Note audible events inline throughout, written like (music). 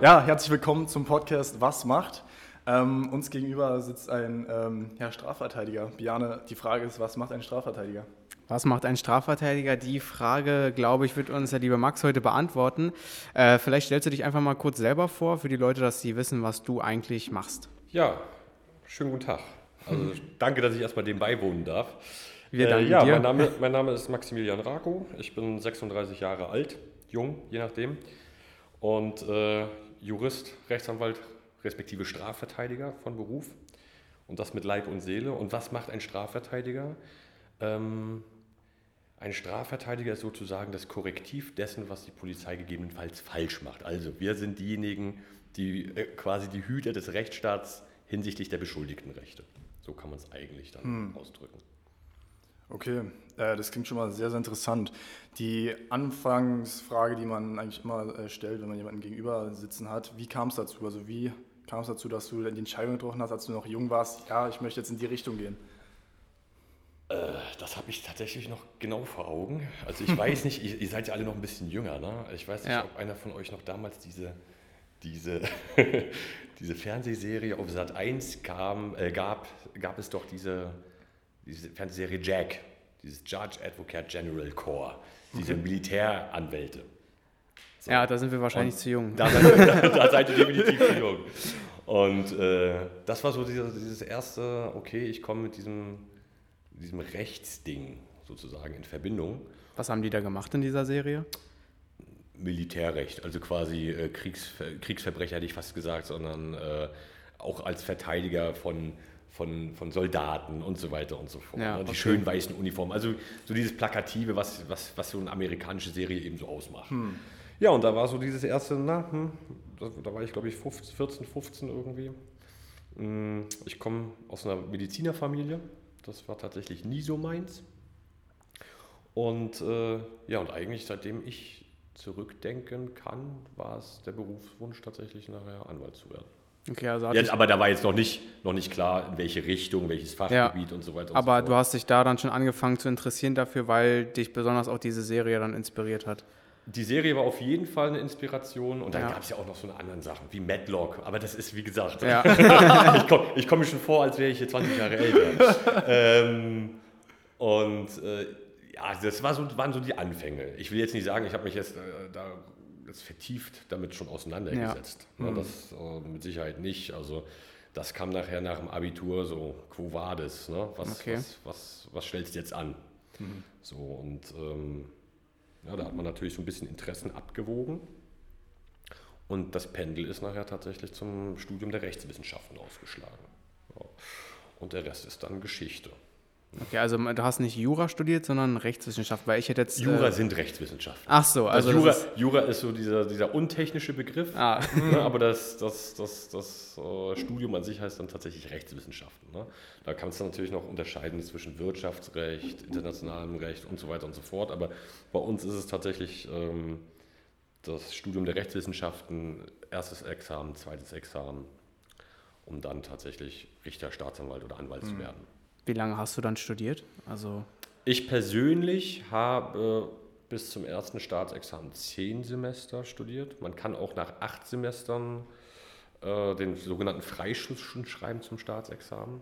Ja, herzlich willkommen zum Podcast Was macht? Ähm, uns gegenüber sitzt ein ähm, ja, Strafverteidiger. Biane, die Frage ist, was macht ein Strafverteidiger? Was macht ein Strafverteidiger? Die Frage, glaube ich, wird uns der liebe Max heute beantworten. Äh, vielleicht stellst du dich einfach mal kurz selber vor, für die Leute, dass sie wissen, was du eigentlich machst. Ja, schönen guten Tag. Also (laughs) danke, dass ich erstmal dem beiwohnen darf. Wir danken äh, ja, dir. Mein, Name, (laughs) mein Name ist Maximilian Rako. Ich bin 36 Jahre alt, jung, je nachdem. Und äh, Jurist, Rechtsanwalt, respektive Strafverteidiger von Beruf. Und das mit Leib und Seele. Und was macht ein Strafverteidiger? Ähm, ein Strafverteidiger ist sozusagen das Korrektiv dessen, was die Polizei gegebenenfalls falsch macht. Also wir sind diejenigen, die äh, quasi die Hüter des Rechtsstaats hinsichtlich der Beschuldigtenrechte. So kann man es eigentlich dann ausdrücken. Okay, das klingt schon mal sehr, sehr interessant. Die Anfangsfrage, die man eigentlich immer äh, stellt, wenn man jemanden gegenüber sitzen hat, wie kam es dazu? Also wie kam es dazu, dass du die Entscheidung getroffen hast, als du noch jung warst, ja, ich möchte jetzt in die Richtung gehen? Äh, Das habe ich tatsächlich noch genau vor Augen. Also ich weiß nicht, ihr, ihr seid ja alle noch ein bisschen jünger, ne? Ich weiß nicht, Ja. ob einer von euch noch damals diese, diese, (laughs) diese Fernsehserie auf Sat 1 kam, äh, gab, gab es doch diese, diese Fernsehserie Jack, dieses Judge Advocate General Corps, diese Militäranwälte. So. Ja, da sind wir wahrscheinlich Und zu jung. Da seid, da seid ihr definitiv zu jung. Und äh, das war so dieses, dieses erste, okay, ich komme mit diesem, diesem Rechtsding sozusagen in Verbindung. Was haben die da gemacht in dieser Serie? Militärrecht, also quasi äh, Kriegsver Kriegsverbrecher hätte ich fast gesagt, sondern äh, auch als Verteidiger von, von, von Soldaten und so weiter und so fort. Ja, ne? Die okay. schönen weißen Uniformen, also so dieses Plakative, was, was, was so eine amerikanische Serie eben so ausmacht. Ja, und da war so dieses erste, na, hm, da, da war ich glaube ich 15, 14, 15 irgendwie. Mm, Ich komme aus einer Medizinerfamilie, das war tatsächlich nie so meins. Und äh, ja, und eigentlich seitdem ich zurückdenken kann, war es der Berufswunsch tatsächlich nachher Anwalt zu werden. Okay, also ich, aber da war jetzt noch nicht, noch nicht klar, in welche Richtung, welches Fachgebiet und so weiter und aber so du hast dich da dann schon angefangen zu interessieren dafür, weil dich besonders auch diese Serie dann inspiriert hat. Die Serie war auf jeden Fall eine Inspiration und dann Ja. gab es ja auch noch so eine anderen Sachen, wie Madlock, aber das ist, wie gesagt, Ja. (laughs) ich komme komm mir schon vor, als wäre ich hier 20 Jahre älter. ähm, und äh, ja, das war so, waren so die Anfänge. Ich will jetzt nicht sagen, ich habe mich jetzt, äh, da, jetzt vertieft damit schon auseinandergesetzt. Ja. das äh, mit Sicherheit nicht. Also das kam nachher nach dem Abitur so, quo vadis, ne? was, Okay. was, was, was stellst du jetzt an? So und ähm, ja, da hat man natürlich so ein bisschen Interessen abgewogen. Und das Pendel ist nachher tatsächlich zum Studium der Rechtswissenschaften ausgeschlagen. Ja. Und der Rest ist dann Geschichte. Okay, also du hast nicht Jura studiert, sondern Rechtswissenschaft, weil ich hätte jetzt. Jura Äh, sind Rechtswissenschaften. ach so, also. Also Jura, das ist, Jura ist so dieser, dieser untechnische Begriff, ah, (laughs) ne, aber das, das, das, das äh, Studium an sich heißt dann tatsächlich Rechtswissenschaften. Ne? Da kannst du natürlich noch unterscheiden zwischen Wirtschaftsrecht, internationalem Recht und so weiter und so fort. Aber bei uns ist es tatsächlich ähm, das Studium der Rechtswissenschaften, erstes Examen, zweites Examen, um dann tatsächlich Richter, Staatsanwalt oder Anwalt zu werden. Wie lange hast du dann studiert? Also. Ich persönlich habe bis zum ersten Staatsexamen zehn Semester studiert. Man kann auch nach acht Semestern äh, den sogenannten Freischuss schon schreiben zum Staatsexamen.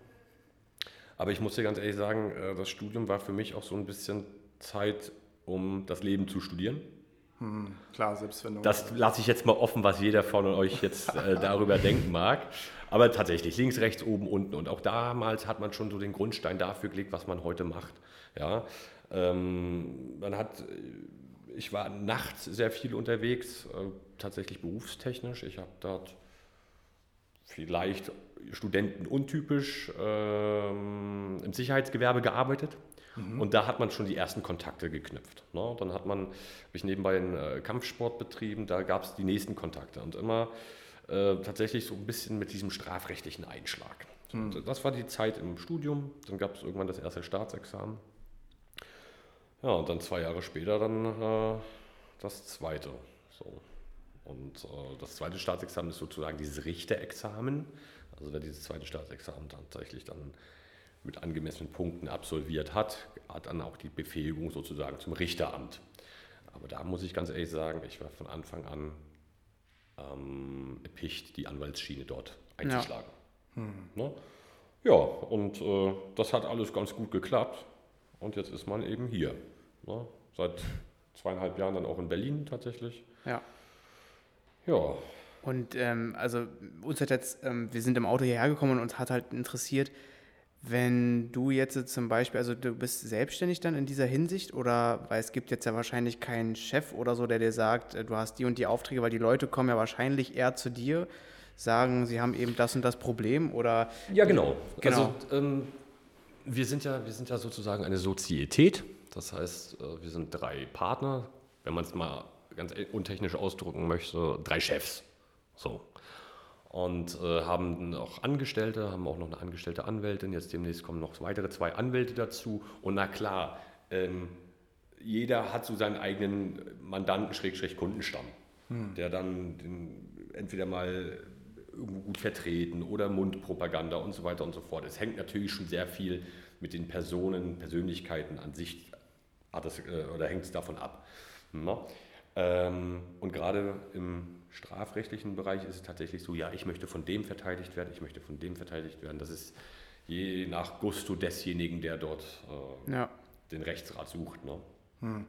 Aber ich muss dir ganz ehrlich sagen, äh, das Studium war für mich auch so ein bisschen Zeit, um das Leben zu studieren. Hm, klar, Selbstfindung. Das lasse ich jetzt mal offen, was jeder von euch jetzt äh, (laughs) darüber denken mag. Aber tatsächlich, links, rechts, oben, unten. Und auch damals hat man schon so den Grundstein dafür gelegt, was man heute macht. Ja, ähm, man hat, äh, ich war nachts sehr viel unterwegs, äh, tatsächlich berufstechnisch. Ich habe dort vielleicht studentenuntypisch ähm, im Sicherheitsgewerbe gearbeitet. Und da hat man schon die ersten Kontakte geknüpft. Ne? Dann hat man, habe ich nebenbei einen äh, Kampfsport betrieben, da gab es die nächsten Kontakte und immer äh, tatsächlich so ein bisschen mit diesem strafrechtlichen Einschlag. Und Das war die Zeit im Studium, dann gab es irgendwann das erste Staatsexamen. Ja, und dann zwei Jahre später dann äh, das zweite. So. Und äh, das zweite Staatsexamen ist sozusagen dieses Richterexamen. Also wer dieses zweite Staatsexamen tatsächlich dann mit angemessenen Punkten absolviert hat, hat dann auch die Befähigung sozusagen zum Richteramt. Aber da muss ich ganz ehrlich sagen, ich war von Anfang an ähm, ermöglicht, die Anwaltsschiene dort einzuschlagen. Ja, hm. ne? ja und äh, das hat alles ganz gut geklappt. Und jetzt ist man eben hier. Ne? Seit zweieinhalb Jahren dann auch in Berlin tatsächlich. Ja. Ja. Und ähm, also uns hat jetzt, ähm, wir sind im Auto hierher gekommen und uns hat halt interessiert, wenn du jetzt zum Beispiel, also du bist selbstständig dann in dieser Hinsicht oder, weil es gibt jetzt ja wahrscheinlich keinen Chef oder so, der dir sagt, äh, du hast die und die Aufträge, weil die Leute kommen ja wahrscheinlich eher zu dir, sagen, sie haben eben das und das Problem oder... Ja, genau. genau. Also ähm, wir, sind ja, wir sind ja sozusagen eine Sozietät, das heißt, äh, wir sind drei Partner, wenn man es mal ganz untechnisch ausdrücken möchte, drei Chefs. So und äh, haben noch Angestellte, haben auch noch eine angestellte Anwältin. Jetzt demnächst kommen noch weitere zwei Anwälte dazu. Und na klar, ähm, jeder hat so seinen eigenen Mandanten-Kundenstamm, hm. der dann den, entweder mal irgendwo gut vertreten oder Mundpropaganda und so weiter und so fort. Es hängt natürlich schon sehr viel mit den Personen, Persönlichkeiten an sich hat es, äh, oder hängt es davon ab. Ne? Ähm, und gerade im strafrechtlichen Bereich ist es tatsächlich so, ja, ich möchte von dem verteidigt werden, ich möchte von dem verteidigt werden. Das ist je nach Gusto desjenigen, der dort äh, ja. den Rechtsrat sucht. Ne? Hm.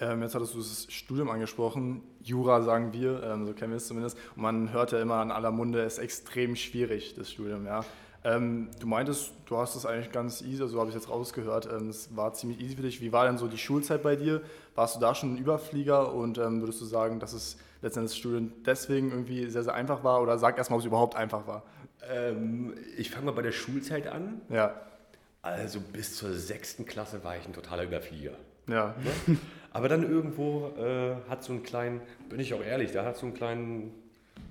Ähm, jetzt hattest du das Studium angesprochen. Jura sagen wir, ähm, so kennen wir es zumindest. Und man hört ja immer an aller Munde, es ist extrem schwierig, das Studium. Ja. Ähm, du meintest, du hast es eigentlich ganz easy, so also habe ich jetzt rausgehört. Ähm, es war ziemlich easy für dich. Wie war denn so die Schulzeit bei dir? Warst du da schon ein Überflieger und ähm, würdest du sagen, dass es letztendlich das Studium deswegen irgendwie sehr, sehr einfach war? Oder sag erstmal, ob es überhaupt einfach war. Ähm, ich fange mal bei der Schulzeit an. Ja. Also bis zur sechsten Klasse war ich ein totaler Überflieger. Ja. Ne? Aber dann irgendwo äh, hat so einen kleinen, bin ich auch ehrlich, da hat so einen kleinen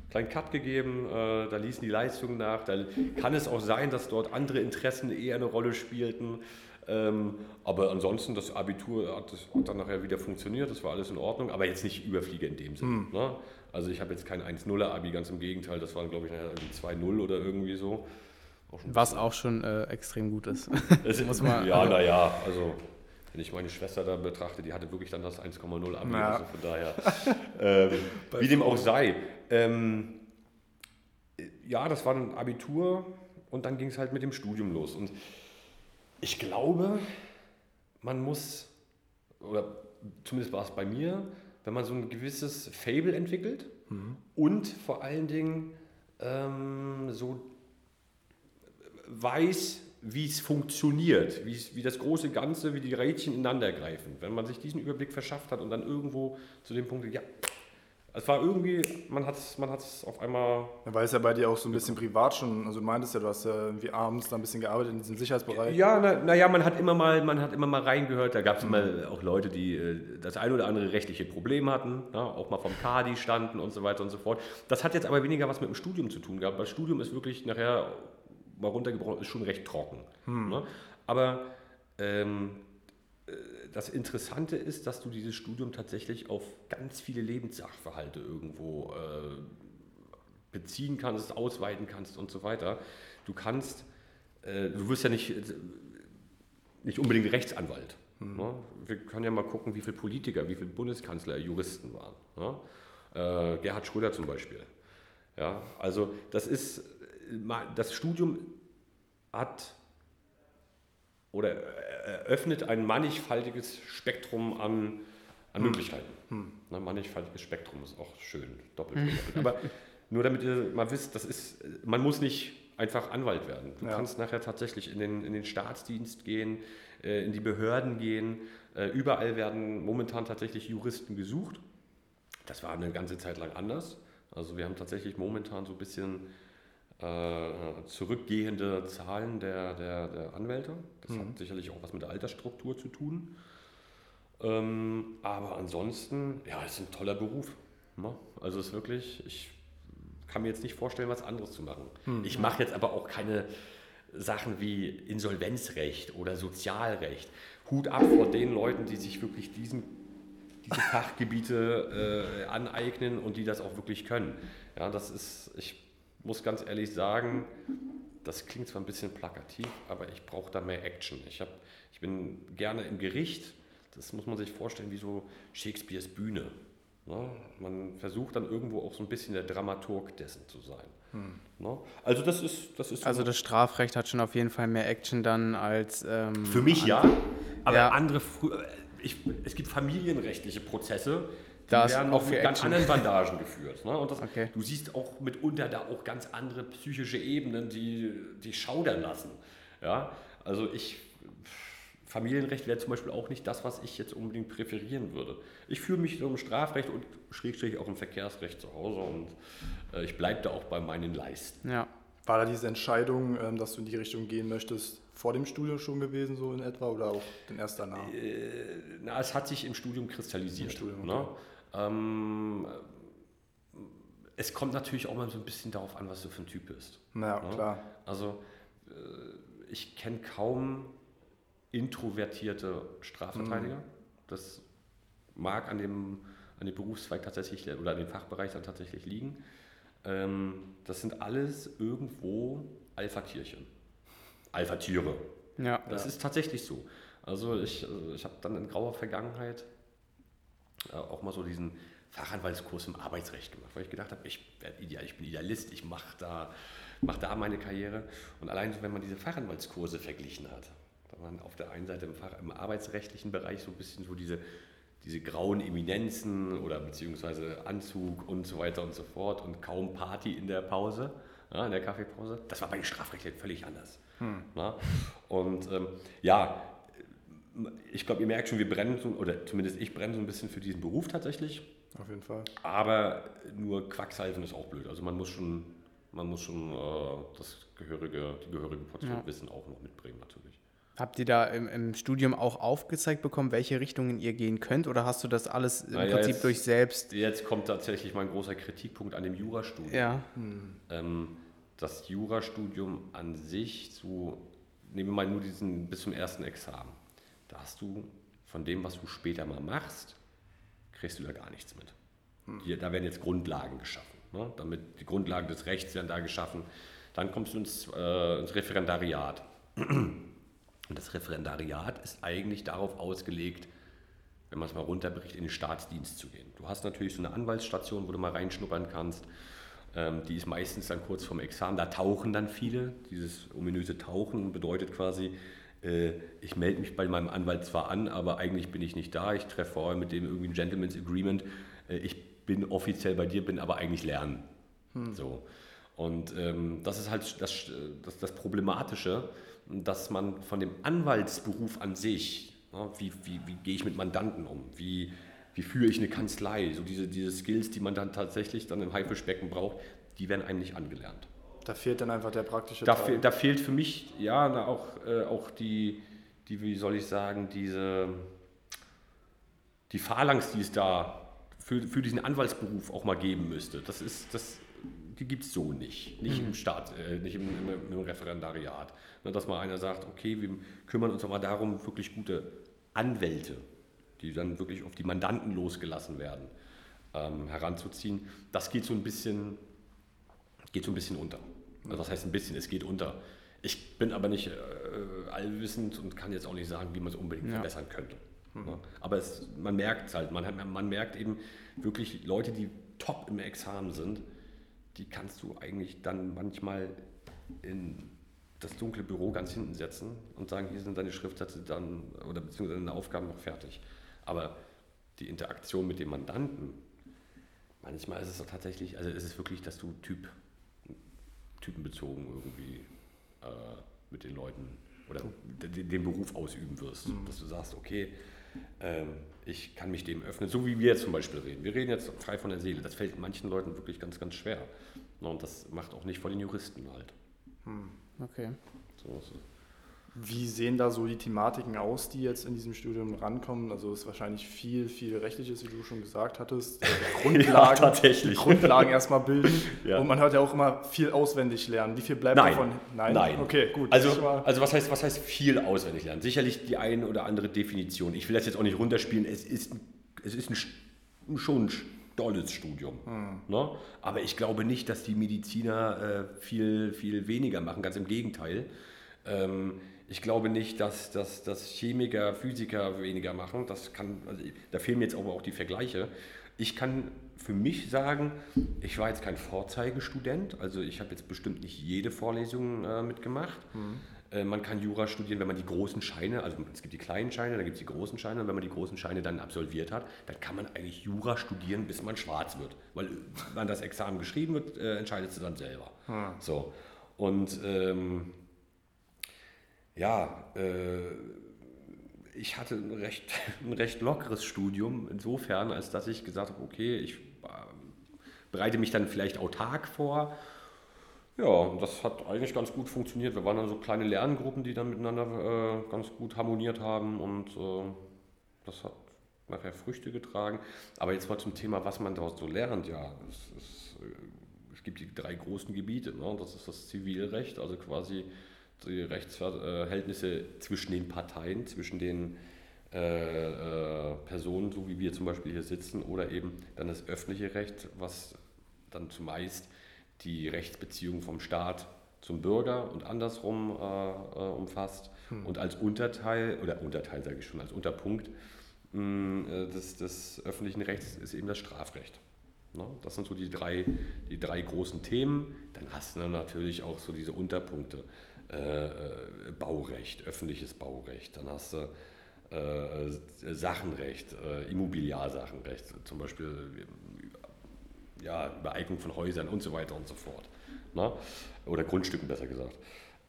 kleinen Cut gegeben, äh, da ließen die Leistungen nach. Da kann es auch sein, dass dort andere Interessen eher eine Rolle spielten. Ähm, aber ansonsten, das Abitur hat, das hat, dann nachher wieder funktioniert, das war alles in Ordnung, aber jetzt nicht Überfliege in dem Sinne. Hm. Ne? Also ich habe jetzt kein 1-0er-Abi, ganz im Gegenteil, das waren glaube ich nachher 2-0 oder irgendwie so. Auch Was auch schon äh, extrem gut ist. (laughs) (laughs) muss man, ja, naja, also wenn ich meine Schwester da betrachte, die hatte wirklich dann das 1,0 Abi, ja. also von daher, (laughs) ähm, wie dem auch sei. Ähm, ja, das war ein Abitur und dann ging es halt mit dem Studium los. Und ich glaube, man muss, oder zumindest war es bei mir, wenn man so ein gewisses Fable entwickelt mhm. und vor allen Dingen ähm, so weiß, wie es funktioniert, wie das große Ganze, wie die Rädchen ineinander greifen. Wenn man sich diesen Überblick verschafft hat und dann irgendwo zu dem Punkt, ja, es war irgendwie, man hat es man auf einmal. Ja, weil es ja bei dir auch so ein bisschen privat schon, also du meintest ja, du hast ja irgendwie abends da ein bisschen gearbeitet in diesem Sicherheitsbereich. Ja, naja, na man hat immer mal, man hat immer mal reingehört, da gab es mhm. immer auch Leute, die äh, das ein oder andere rechtliche Problem hatten, ja, auch mal vom Kadi standen und so weiter und so fort. Das hat jetzt aber weniger was mit dem Studium zu tun gehabt, weil Studium ist wirklich nachher mal runtergebrochen, ist schon recht trocken. Mhm. Ne? Aber ähm, das Interessante ist, dass du dieses Studium tatsächlich auf ganz viele Lebenssachverhalte irgendwo äh, beziehen kannst, ausweiten kannst und so weiter. Du kannst, äh, du wirst ja nicht, nicht unbedingt Rechtsanwalt. Mhm. Ne? Wir können ja mal gucken, wie viele Politiker, wie viele Bundeskanzler Juristen waren. Ne? Äh, Gerhard Schröder zum Beispiel. Ja, also das ist, das Studium hat oder eröffnet ein mannigfaltiges Spektrum an, an hm. Möglichkeiten. Hm. Ein mannigfaltiges Spektrum ist auch schön, doppelt. (laughs) Aber nur damit ihr mal wisst, das ist, man muss nicht einfach Anwalt werden. Du ja. kannst nachher tatsächlich in den, in den Staatsdienst gehen, äh, in die Behörden gehen. Äh, überall werden momentan tatsächlich Juristen gesucht. Das war eine ganze Zeit lang anders. Also wir haben tatsächlich momentan so ein bisschen zurückgehende Zahlen der, der, der Anwälte. Das mhm. hat sicherlich auch was mit der Altersstruktur zu tun. Ähm, aber ansonsten, ja, es ist ein toller Beruf. Ne? Also es ist wirklich, ich kann mir jetzt nicht vorstellen, was anderes zu machen. Mhm. Ich mache jetzt aber auch keine Sachen wie Insolvenzrecht oder Sozialrecht. Hut ab vor den Leuten, die sich wirklich diesen, diese Fachgebiete äh, aneignen und die das auch wirklich können. Ja, das ist, ich muss ganz ehrlich sagen, das klingt zwar ein bisschen plakativ, aber ich brauche da mehr Action. Ich, hab, ich bin gerne im Gericht, das muss man sich vorstellen wie so Shakespeares Bühne. Ne? Man versucht dann irgendwo auch so ein bisschen der Dramaturg dessen zu sein. Hm. Ne? Also das ist, das ist Also das Strafrecht hat schon auf jeden Fall mehr Action dann als ähm, für mich ja, aber Ja. andere frü- ich, es gibt familienrechtliche Prozesse, die Da ist werden auch mit ganz anderen Bandagen geführt. Ne? Und das, Okay. du siehst auch mitunter da auch ganz andere psychische Ebenen, die, die schaudern lassen. Ja? Also ich, Familienrecht wäre zum Beispiel auch nicht das, was ich jetzt unbedingt präferieren würde. Ich fühle mich so im Strafrecht und schrägstrich auch im Verkehrsrecht zu Hause und äh, ich bleibe da auch bei meinen Leisten. Ja. War da diese Entscheidung, ähm, dass du in die Richtung gehen möchtest, vor dem Studium schon gewesen, so in etwa, oder auch dann erst danach? Äh, Na, es hat sich im Studium kristallisiert. Im Studium, ne? Ähm, es kommt natürlich auch mal so ein bisschen darauf an, was du für ein Typ bist. Naja, ne? klar. Also äh, ich kenne kaum introvertierte Strafverteidiger. Das mag an dem, an dem Berufszweig tatsächlich oder an dem Fachbereich dann tatsächlich liegen. Ähm, das sind alles irgendwo Alpha-Tierchen. Alpha-Tiere. Ja. Das ist tatsächlich so. Also ich, also ich habe dann in grauer Vergangenheit äh, auch mal so diesen Fachanwaltskurs im Arbeitsrecht gemacht, weil ich gedacht habe, ich, ideal, ich bin Idealist, ich mache da, mach da meine Karriere. Und allein wenn man diese Fachanwaltskurse verglichen hat, da man auf der einen Seite im, Fach, im arbeitsrechtlichen Bereich so ein bisschen so diese, diese grauen Eminenzen oder beziehungsweise Anzug und so weiter und so fort und kaum Party in der Pause, ja, in der Kaffeepause. Das war bei den Strafrechtlichen völlig anders. Na? Und ähm, ja, ich glaube, ihr merkt schon, wir brennen, so, oder zumindest ich brenne so ein bisschen für diesen Beruf tatsächlich. Auf jeden Fall. Aber nur Quacksalven ist auch blöd. Also man muss schon, man muss schon äh, das gehörige, die gehörige Portion Ja. Wissen auch noch mitbringen natürlich. Habt ihr da im, im Studium auch aufgezeigt bekommen, welche Richtungen ihr gehen könnt? Oder hast du das alles im Naja, Prinzip jetzt- durch selbst? Jetzt kommt tatsächlich mein großer Kritikpunkt an dem Jurastudium. Ja. ähm, das Jurastudium an sich, so, nehmen wir mal nur diesen bis zum ersten Examen, da hast du von dem, was du später mal machst, kriegst du da gar nichts mit. Hier, da werden jetzt Grundlagen geschaffen. Ne? Damit die Grundlagen des Rechts werden da geschaffen. Dann kommst du ins, äh, ins Referendariat. Und das Referendariat ist eigentlich darauf ausgelegt, wenn man es mal runterbricht, in den Staatsdienst zu gehen. Du hast natürlich so eine Anwaltsstation, wo du mal reinschnuppern kannst. Ähm, die ist meistens dann kurz vorm Examen. Da tauchen dann viele. Dieses ominöse Tauchen bedeutet quasi, ich melde mich bei meinem Anwalt zwar an, aber eigentlich bin ich nicht da. Ich treffe vorher mit dem irgendwie ein Gentleman's Agreement. Äh, ich bin offiziell bei dir, bin aber eigentlich lernen. So. Und ähm, das ist halt das, das, das Problematische, dass man von dem Anwaltsberuf an sich, ja, wie, wie, wie gehe ich mit Mandanten um, wie, wie führe ich eine Kanzlei, so diese, diese Skills, die man dann tatsächlich dann im Haifischbecken braucht, die werden einem nicht angelernt. Da fehlt dann einfach der praktische Da, Teil. da fehlt für mich ja na, auch, äh, auch die, die, wie soll ich sagen, diese die Phalanx, die es da für, für diesen Anwaltsberuf auch mal geben müsste. Das ist, das, die gibt es so nicht. Nicht im Staat, äh, nicht im, im, im Referendariat. Ne, dass mal einer sagt, okay, wir kümmern uns aber darum, wirklich gute Anwälte, die dann wirklich auf die Mandanten losgelassen werden, ähm, heranzuziehen. Das geht so ein bisschen geht so ein bisschen unter. Also das heißt ein bisschen, es geht unter. Ich bin aber nicht äh, allwissend und kann jetzt auch nicht sagen, wie man es unbedingt Ja. verbessern könnte. Ne? Aber es, man merkt es halt, man, hat- man merkt eben wirklich Leute, die top im Examen sind, die kannst du eigentlich dann manchmal in das dunkle Büro ganz hinten setzen und sagen, hier sind deine Schriftsätze dann oder beziehungsweise deine Aufgaben noch fertig. Aber die Interaktion mit dem Mandanten, manchmal ist es doch tatsächlich, also ist es wirklich, dass du Typ, typenbezogen irgendwie äh, mit den Leuten oder den, den Beruf ausüben wirst. Dass du sagst, okay, ähm, ich kann mich dem öffnen, so wie wir jetzt zum Beispiel reden. Wir reden jetzt frei von der Seele. Das fällt manchen Leuten wirklich ganz, ganz schwer. Und das macht auch nicht vor den Juristen halt. Okay. So ist es. Wie sehen da so die Thematiken aus, die jetzt in diesem Studium rankommen? Also es ist wahrscheinlich viel, viel Rechtliches, wie du schon gesagt hattest. Äh, (laughs) Grundlagen, tatsächlich. die Grundlagen erstmal bilden. Ja. Und man hört ja auch immer viel auswendig lernen. Wie viel bleibt Nein. davon? Nein. Okay, gut. Also, also was, heißt, was heißt viel auswendig lernen? Sicherlich die eine oder andere Definition. Ich will das jetzt auch nicht runterspielen. Es ist, es ist ein, sch- schon ein tolles Studium. Hm. Ne? Aber ich glaube nicht, dass die Mediziner äh, viel, viel weniger machen. Ganz im Gegenteil. Ähm, ich glaube nicht, dass, dass, dass Chemiker, Physiker weniger machen. Das kann, also, da fehlen mir jetzt aber auch die Vergleiche. Ich kann für mich sagen, ich war jetzt kein Vorzeigestudent, also ich habe jetzt bestimmt nicht jede Vorlesung äh, mitgemacht. Mhm. Äh, man kann Jura studieren, wenn man die großen Scheine, also es gibt die kleinen Scheine, dann gibt es die großen Scheine und wenn man die großen Scheine dann absolviert hat, dann kann man eigentlich Jura studieren, bis man schwarz wird. Weil wenn das Examen geschrieben wird, äh, entscheidet du dann selber. Hm. So. Und ähm, ja, äh, ich hatte ein recht, (laughs) ein recht lockeres Studium, insofern, als dass ich gesagt habe, okay, ich äh, bereite mich dann vielleicht autark vor ja, das hat eigentlich ganz gut funktioniert. Wir waren dann so kleine Lerngruppen, die dann miteinander äh, ganz gut harmoniert haben und äh, das hat nachher Früchte getragen. Aber jetzt mal zum Thema, was man daraus so lernt. Ja, es, es, äh, es gibt die drei großen Gebiete. Ne? Das ist das Zivilrecht, also quasi die Rechtsverhältnisse zwischen den Parteien, zwischen den äh, äh, Personen, so wie wir zum Beispiel hier sitzen, oder eben dann das öffentliche Recht, was dann zumeist die Rechtsbeziehung vom Staat zum Bürger und andersrum äh, äh, umfasst. Hm. Und als Unterteil, oder Unterteil sage ich schon, als Unterpunkt mh, mm, äh, des, des öffentlichen Rechts ist eben das Strafrecht. Ne? Das sind so die drei, die drei großen Themen. Dann hast du natürlich auch so diese Unterpunkte. Äh, äh Baurecht, öffentliches Baurecht. Dann hast du äh, Sachenrecht, Immobiliarsachenrecht, zum Beispiel ja, Übereignung von Häusern und so weiter und so fort. Ne? Oder Grundstücken besser gesagt.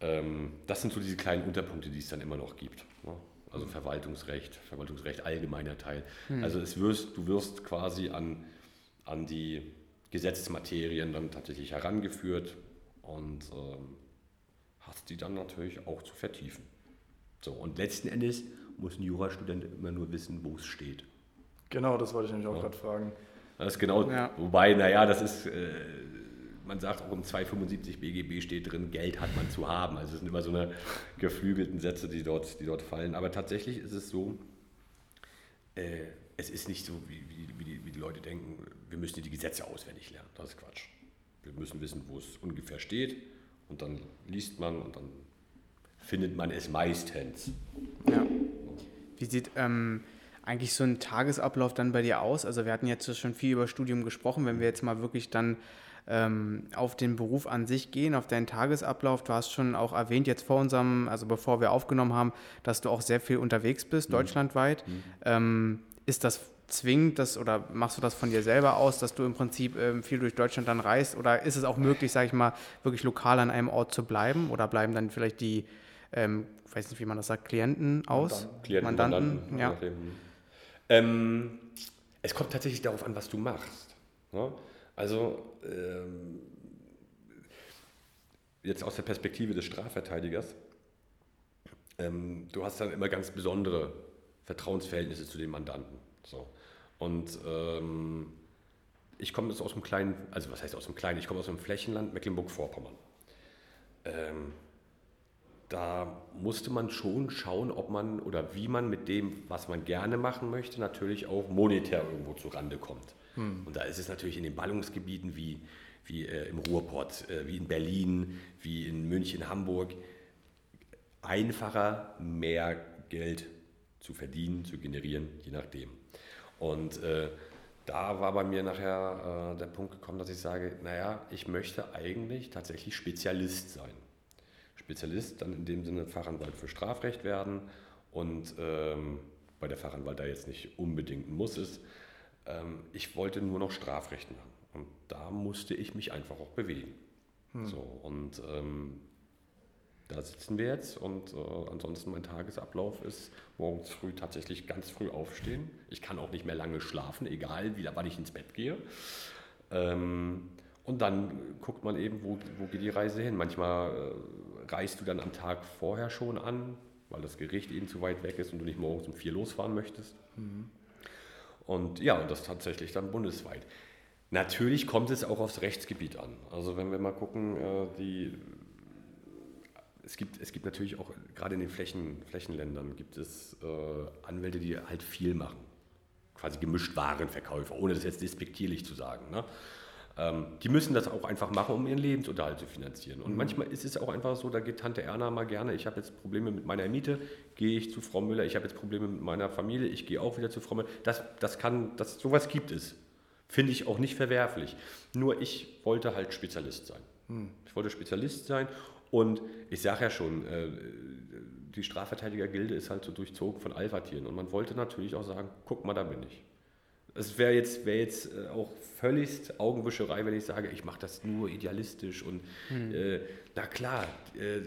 Ähm, das sind so diese kleinen Unterpunkte, die es dann immer noch gibt. Ne? Also Verwaltungsrecht, Verwaltungsrecht allgemeiner Teil. Hm. Also es wirst, du wirst quasi an, an die Gesetzesmaterien dann tatsächlich herangeführt und ähm, hast die dann natürlich auch zu vertiefen. So, und letzten Endes muss ein Jurastudent immer nur wissen, wo es steht. Genau, das wollte ich nämlich auch ja. gerade fragen. Das ist genau, ja. wobei, naja, das ist, äh, man sagt auch im 275 BGB steht drin, Geld hat man zu haben. Also es sind immer so eine geflügelten Sätze, die dort, die dort fallen. Aber tatsächlich ist es so, äh, es ist nicht so, wie, wie, wie, die, wie die Leute denken, wir müssen die Gesetze auswendig lernen. Das ist Quatsch. Wir müssen wissen, wo es ungefähr steht und dann liest man und dann findet man es meistens. Ja. Wie sieht ähm, eigentlich so ein Tagesablauf dann bei dir aus? Also wir hatten jetzt schon viel über Studium gesprochen, wenn wir jetzt mal wirklich dann ähm, auf den Beruf an sich gehen, auf deinen Tagesablauf. Du hast schon auch erwähnt jetzt vor unserem, also bevor wir aufgenommen haben, dass du auch sehr viel unterwegs bist, mhm. deutschlandweit. Mhm. Ähm, ist das zwingend das oder machst du das von dir selber aus, dass du im Prinzip ähm, viel durch Deutschland dann reist? Oder ist es auch möglich, sage ich mal, wirklich lokal an einem Ort zu bleiben? Oder bleiben dann vielleicht die, ähm, ich weiß nicht, wie man das sagt, Klienten aus? Klienten, Mandanten, Mandanten ja. Ähm, es kommt tatsächlich darauf an, was du machst. Ne? Also ähm, jetzt aus der Perspektive des Strafverteidigers, ähm, du hast dann immer ganz besondere Vertrauensverhältnisse zu den Mandanten. So. Und ähm, ich komme aus dem kleinen, also was heißt aus dem kleinen, ich komme aus dem Flächenland Mecklenburg-Vorpommern. Ähm, da musste man schon schauen, ob man oder wie man mit dem, was man gerne machen möchte, natürlich auch monetär irgendwo zurande kommt. Hm. Und da ist es natürlich in den Ballungsgebieten wie, wie äh, im Ruhrpott, äh, wie in Berlin, wie in München, Hamburg einfacher, mehr Geld zu verdienen, zu generieren, je nachdem. Und äh, da war bei mir nachher äh, der Punkt gekommen, dass ich sage, naja, ich möchte eigentlich tatsächlich Spezialist sein. Spezialist dann in dem Sinne Fachanwalt für Strafrecht werden und ähm, bei der Fachanwalt da jetzt nicht unbedingt ein Muss ist. Ähm, ich wollte nur noch Strafrecht machen und da musste ich mich einfach auch bewegen. Hm. So, und ähm, da sitzen wir jetzt und äh, ansonsten mein Tagesablauf ist morgens früh tatsächlich ganz früh aufstehen. Ich kann auch nicht mehr lange schlafen, egal wie, wann ich ins Bett gehe. Ähm, und dann guckt man eben, wo, wo geht die Reise hin. Manchmal äh, reist du dann am Tag vorher schon an, weil das Gericht eben zu weit weg ist und du nicht morgens um vier losfahren möchtest. Mhm. Und ja, und das tatsächlich dann bundesweit. Natürlich kommt es auch aufs Rechtsgebiet an. Also wenn wir mal gucken, äh, die, es, gibt, es gibt natürlich auch, gerade in den Flächen, Flächenländern, gibt es äh, Anwälte, die halt viel machen. Quasi gemischt Warenverkäufer, ohne das jetzt despektierlich zu sagen. Ne? Ähm, die müssen das auch einfach machen, um ihren Lebensunterhalt zu finanzieren. Und mhm. manchmal ist es auch einfach so, da geht Tante Erna mal gerne, ich habe jetzt Probleme mit meiner Miete, gehe ich zu Frau Müller, ich habe jetzt Probleme mit meiner Familie, ich gehe auch wieder zu Frau Müller. Das, das kann, das, sowas gibt es. Finde ich auch nicht verwerflich. Nur ich wollte halt Spezialist sein. Hm. Ich wollte Spezialist sein und ich sage ja schon, äh, die Strafverteidigergilde ist halt so durchzogen von Alpha-Tieren und man wollte natürlich auch sagen, guck mal, da bin ich. Es wäre jetzt, wär jetzt äh, auch völligst Augenwischerei, wenn ich sage, ich mache das nur idealistisch und hm. äh, na klar, äh,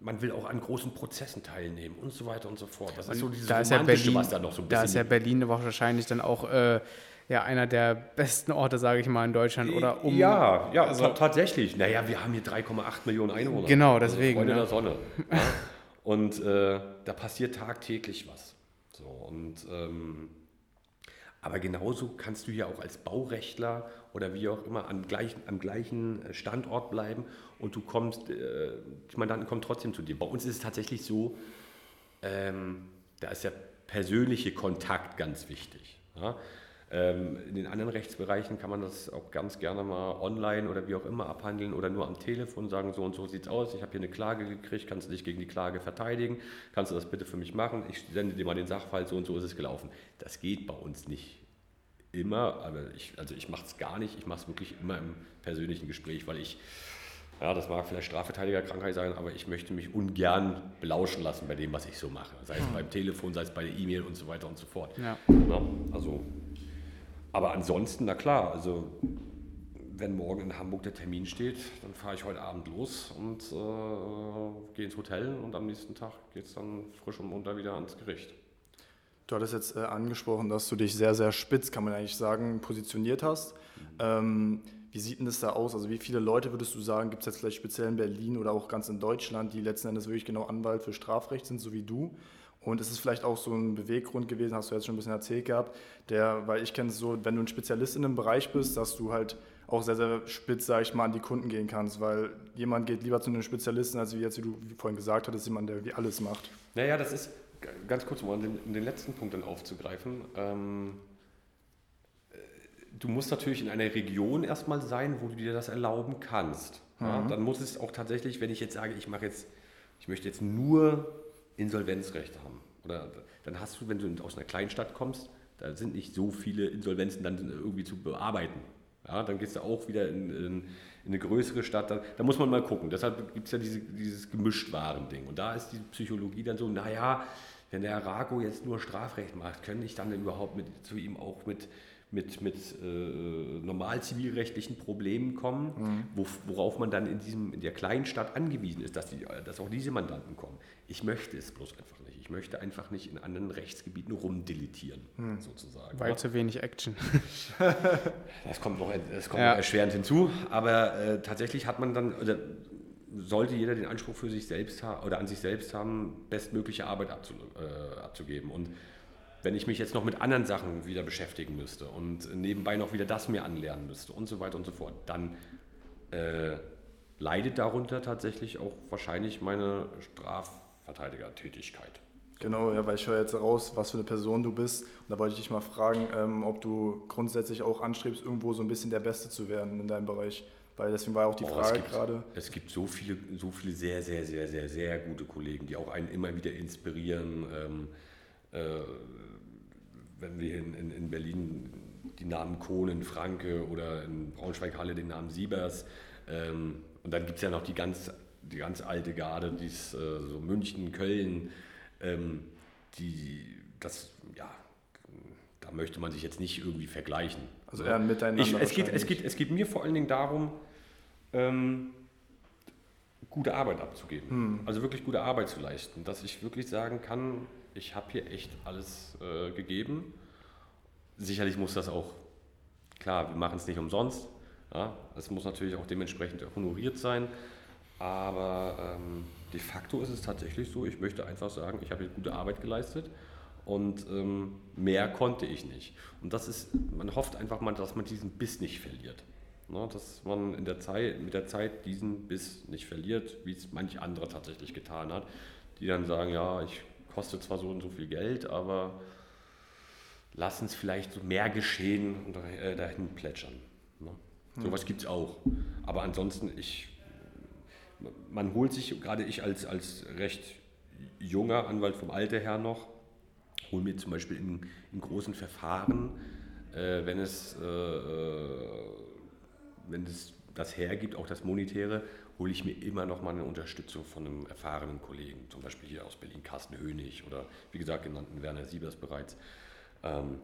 man will auch an großen Prozessen teilnehmen und so weiter und so fort. Das ist so dieses da ist ja Berlin, was da noch so ein bisschen... Da ist ja Berlin wahrscheinlich dann auch äh, ja, einer der besten Orte, sage ich mal, in Deutschland oder um. Ja, ja, also, tatsächlich. Naja, wir haben hier 3,8 Millionen Einwohner. Genau, deswegen. Also Freunde ne? der Sonne. (laughs) ja. Und äh, da passiert tagtäglich was. So, und, ähm, aber genauso kannst du ja auch als Baurechtler oder wie auch immer am gleichen, am gleichen Standort bleiben und du kommst, äh, die Mandanten kommen trotzdem zu dir. Bei uns ist es tatsächlich so, ähm, da ist der persönliche Kontakt ganz wichtig. Ja? Ähm, in den anderen Rechtsbereichen kann man das auch ganz gerne mal online oder wie auch immer abhandeln oder nur am Telefon sagen, so und so sieht es aus, ich habe hier eine Klage gekriegt, kannst du dich gegen die Klage verteidigen, kannst du das bitte für mich machen, ich sende dir mal den Sachfall, so und so ist es gelaufen. Das geht bei uns nicht immer, aber ich, also ich mache es gar nicht, ich mache es wirklich immer im persönlichen Gespräch, weil ich, ja, das mag vielleicht Strafverteidigerkrankheit sein, aber ich möchte mich ungern belauschen lassen bei dem, was ich so mache. Sei es beim Telefon, sei es bei der E-Mail und so weiter und so fort. Ja. Ja, also aber ansonsten, na klar, also wenn morgen in Hamburg der Termin steht, dann fahre ich heute Abend los und äh, gehe ins Hotel und am nächsten Tag geht es dann frisch und munter wieder ans Gericht. Du hattest jetzt äh, angesprochen, dass du dich sehr, sehr spitz, kann man eigentlich sagen, positioniert hast. Mhm. Ähm, wie sieht denn das da aus? Also wie viele Leute würdest du sagen, gibt es jetzt vielleicht speziell in Berlin oder auch ganz in Deutschland, die letzten Endes wirklich genau Anwalt für Strafrecht sind, so wie du? Und es ist vielleicht auch so ein Beweggrund gewesen, hast du jetzt schon ein bisschen erzählt gehabt, der, weil ich kenne es so, wenn du ein Spezialist in einem Bereich bist, dass du halt auch sehr, sehr spitz, sag ich mal, an die Kunden gehen kannst, weil jemand geht lieber zu einem Spezialisten, als wie jetzt, wie du vorhin gesagt hattest, jemand, der wie alles macht. Naja, das ist ganz kurz, um den, um den letzten Punkt dann aufzugreifen. Ähm, äh, du musst natürlich in einer Region erstmal sein, wo du dir das erlauben kannst. Mhm. Ja, dann muss es auch tatsächlich, wenn ich jetzt sage, ich mache jetzt, ich möchte jetzt nur Insolvenzrecht haben. Oder dann hast du, wenn du aus einer Kleinstadt kommst, da sind nicht so viele Insolvenzen dann irgendwie zu bearbeiten. Ja, dann gehst du auch wieder in, in, in eine größere Stadt. Da, da, muss man mal gucken. Deshalb gibt es ja diese, dieses Gemischtwaren-Ding. Und da ist die Psychologie dann so, naja, wenn der Arago jetzt nur Strafrecht macht, können ich dann überhaupt mit, zu ihm auch mit mit, mit äh, normal zivilrechtlichen Problemen kommen, mhm. wo, worauf man dann in, diesem, in der kleinen Stadt angewiesen ist, dass, die, dass auch diese Mandanten kommen. Ich möchte es bloß einfach nicht. Ich möchte einfach nicht in anderen Rechtsgebieten rumdeletieren, mhm. sozusagen. Weil ja. zu wenig Action. (laughs) das kommt noch, das kommt ja. noch erschwerend hinzu, aber äh, tatsächlich hat man dann, oder sollte jeder den Anspruch für sich selbst haben oder an sich selbst haben, bestmögliche Arbeit abzu, äh, abzugeben. Und wenn ich mich jetzt noch mit anderen Sachen wieder beschäftigen müsste und nebenbei noch wieder das mir anlernen müsste und so weiter und so fort, dann äh, leidet darunter tatsächlich auch wahrscheinlich meine Strafverteidigertätigkeit. Genau, ja, weil ich höre jetzt raus, was für eine Person du bist. Und da wollte ich dich mal fragen, ähm, ob du grundsätzlich auch anstrebst, irgendwo so ein bisschen der Beste zu werden in deinem Bereich. Weil deswegen war auch die oh, Frage gerade. Es gibt so viele, so viele sehr, sehr, sehr, sehr, sehr gute Kollegen, die auch einen immer wieder inspirieren. Ähm, äh, wenn wir in, in, in Berlin die Namen Kohlen, Franke oder in Braunschweig-Halle den Namen Siebers. Ähm, und dann gibt es ja noch die ganz, die ganz alte Garde, die ist, äh, so München, Köln, ähm, die, das, ja, da möchte man sich jetzt nicht irgendwie vergleichen. Also eher miteinander. Ich, es, geht, es, geht, es geht mir vor allen Dingen darum, ähm, gute Arbeit abzugeben. Hm. Also wirklich gute Arbeit zu leisten. Dass ich wirklich sagen kann, ich habe hier echt alles äh, gegeben. Sicherlich muss das auch, klar, wir machen es nicht umsonst. Ja, es muss natürlich auch dementsprechend honoriert sein. Aber ähm, de facto ist es tatsächlich so, ich möchte einfach sagen, ich habe hier gute Arbeit geleistet und ähm, mehr konnte ich nicht. Und das ist, man hofft einfach mal, dass man diesen Biss nicht verliert. Ne, dass man in der Zeit, mit der Zeit diesen Biss nicht verliert, wie es manch andere tatsächlich getan hat, die dann sagen, ja, ich kostet zwar so und so viel Geld, aber lassen es vielleicht so mehr geschehen und äh, dahin plätschern. Ne? Hm. Sowas gibt es auch. Aber ansonsten, ich, man holt sich, gerade ich als, als recht junger Anwalt vom Alter her noch, hole mir zum Beispiel in, in großen Verfahren äh, wenn es, äh, äh, wenn es das hergibt, auch das Monetäre, hole ich mir immer noch mal eine Unterstützung von einem erfahrenen Kollegen, zum Beispiel hier aus Berlin Carsten Hönig oder wie gesagt genannten Werner Siebers bereits. Ähm,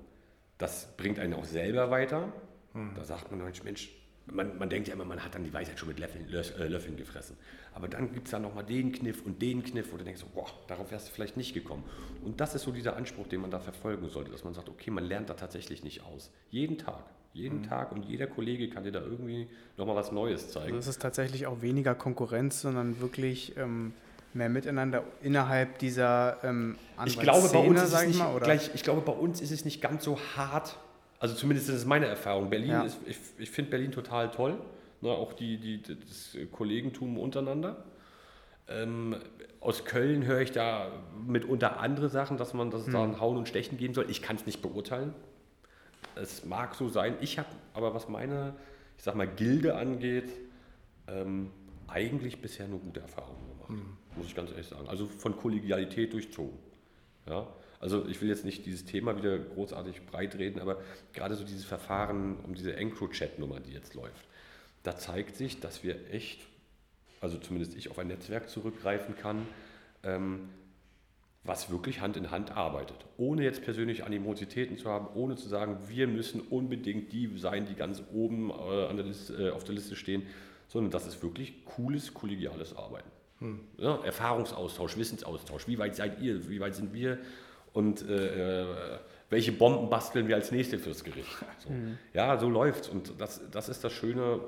das bringt einen auch selber weiter. Hm. Da sagt man, Mensch, man, man, denkt ja immer, man hat dann die Weisheit schon mit Löffeln, äh, Löffeln gefressen. Aber dann gibt es da nochmal den Kniff und den Kniff, wo du denkst, boah, darauf wärst du vielleicht nicht gekommen. Und das ist so dieser Anspruch, den man da verfolgen sollte, dass man sagt, okay, man lernt da tatsächlich nicht aus. Jeden Tag. Jeden mhm. Tag und jeder Kollege kann dir da irgendwie nochmal was Neues zeigen. Also es ist tatsächlich auch weniger Konkurrenz, sondern wirklich ähm, mehr Miteinander innerhalb dieser ähm, ich glaube, bei uns ist es nicht, mal, gleich, ich glaube, bei uns ist es nicht ganz so hart. Also zumindest ist es meine Erfahrung. Berlin ja. ist, ich, ich finde Berlin total toll. Ne, auch die, die, das Kollegentum untereinander. Ähm, aus Köln höre ich da mitunter andere Sachen, dass man, dass es da hm. ein Hauen und Stechen geben soll. Ich kann es nicht beurteilen. Es mag so sein. Ich habe aber, was meine, ich sag mal, Gilde angeht, ähm, eigentlich bisher nur gute Erfahrungen gemacht. Mhm. Muss ich ganz ehrlich sagen. Also von Kollegialität durchzogen. Ja? Also ich will jetzt nicht dieses Thema wieder großartig breit reden, aber gerade so dieses Verfahren um diese EncroChat-Nummer, die jetzt läuft, da zeigt sich, dass wir echt, also zumindest ich auf ein Netzwerk zurückgreifen kann, ähm, was wirklich Hand in Hand arbeitet. Ohne jetzt persönliche Animositäten zu haben, ohne zu sagen, wir müssen unbedingt die sein, die ganz oben äh, an der Liste, äh, auf der Liste stehen, sondern das ist wirklich cooles, kollegiales Arbeiten. Hm. Ja, Erfahrungsaustausch, Wissensaustausch. Wie weit seid ihr? Wie weit sind wir? Und äh, äh welche Bomben basteln wir als nächste fürs Gericht? So. Hm. Ja, so läuft's. Und das, das ist das Schöne,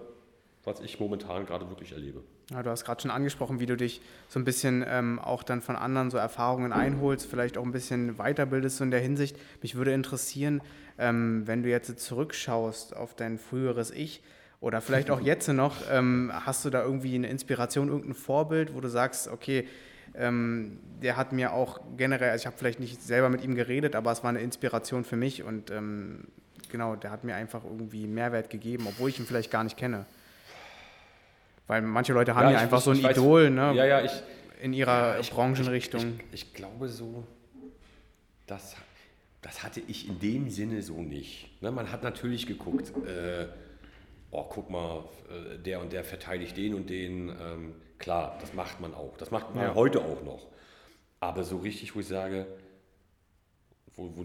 was ich momentan gerade wirklich erlebe. Ja, du hast gerade schon angesprochen, wie du dich so ein bisschen ähm, auch dann von anderen so Erfahrungen einholst, vielleicht auch ein bisschen weiterbildest so in der Hinsicht. Mich würde interessieren, ähm, wenn du jetzt zurückschaust auf dein früheres Ich oder vielleicht auch jetzt noch, ähm, hast du da irgendwie eine Inspiration, irgendein Vorbild, wo du sagst, okay, ähm, der hat mir auch generell, also ich habe vielleicht nicht selber mit ihm geredet, aber es war eine Inspiration für mich und ähm, genau, der hat mir einfach irgendwie Mehrwert gegeben, obwohl ich ihn vielleicht gar nicht kenne. Weil manche Leute haben ja, einfach so ein Idol ne, ja, ja, ich, in ihrer ich, Branchenrichtung. Ich, ich, glaube so, das, das hatte ich in dem Sinne so nicht. Ne, man hat natürlich geguckt, äh, oh, guck mal, äh, der und der verteidigt den und den. Ähm, klar, das macht man auch. Das macht man ja. heute auch noch. Aber so richtig, wo ich sage, wo, wo,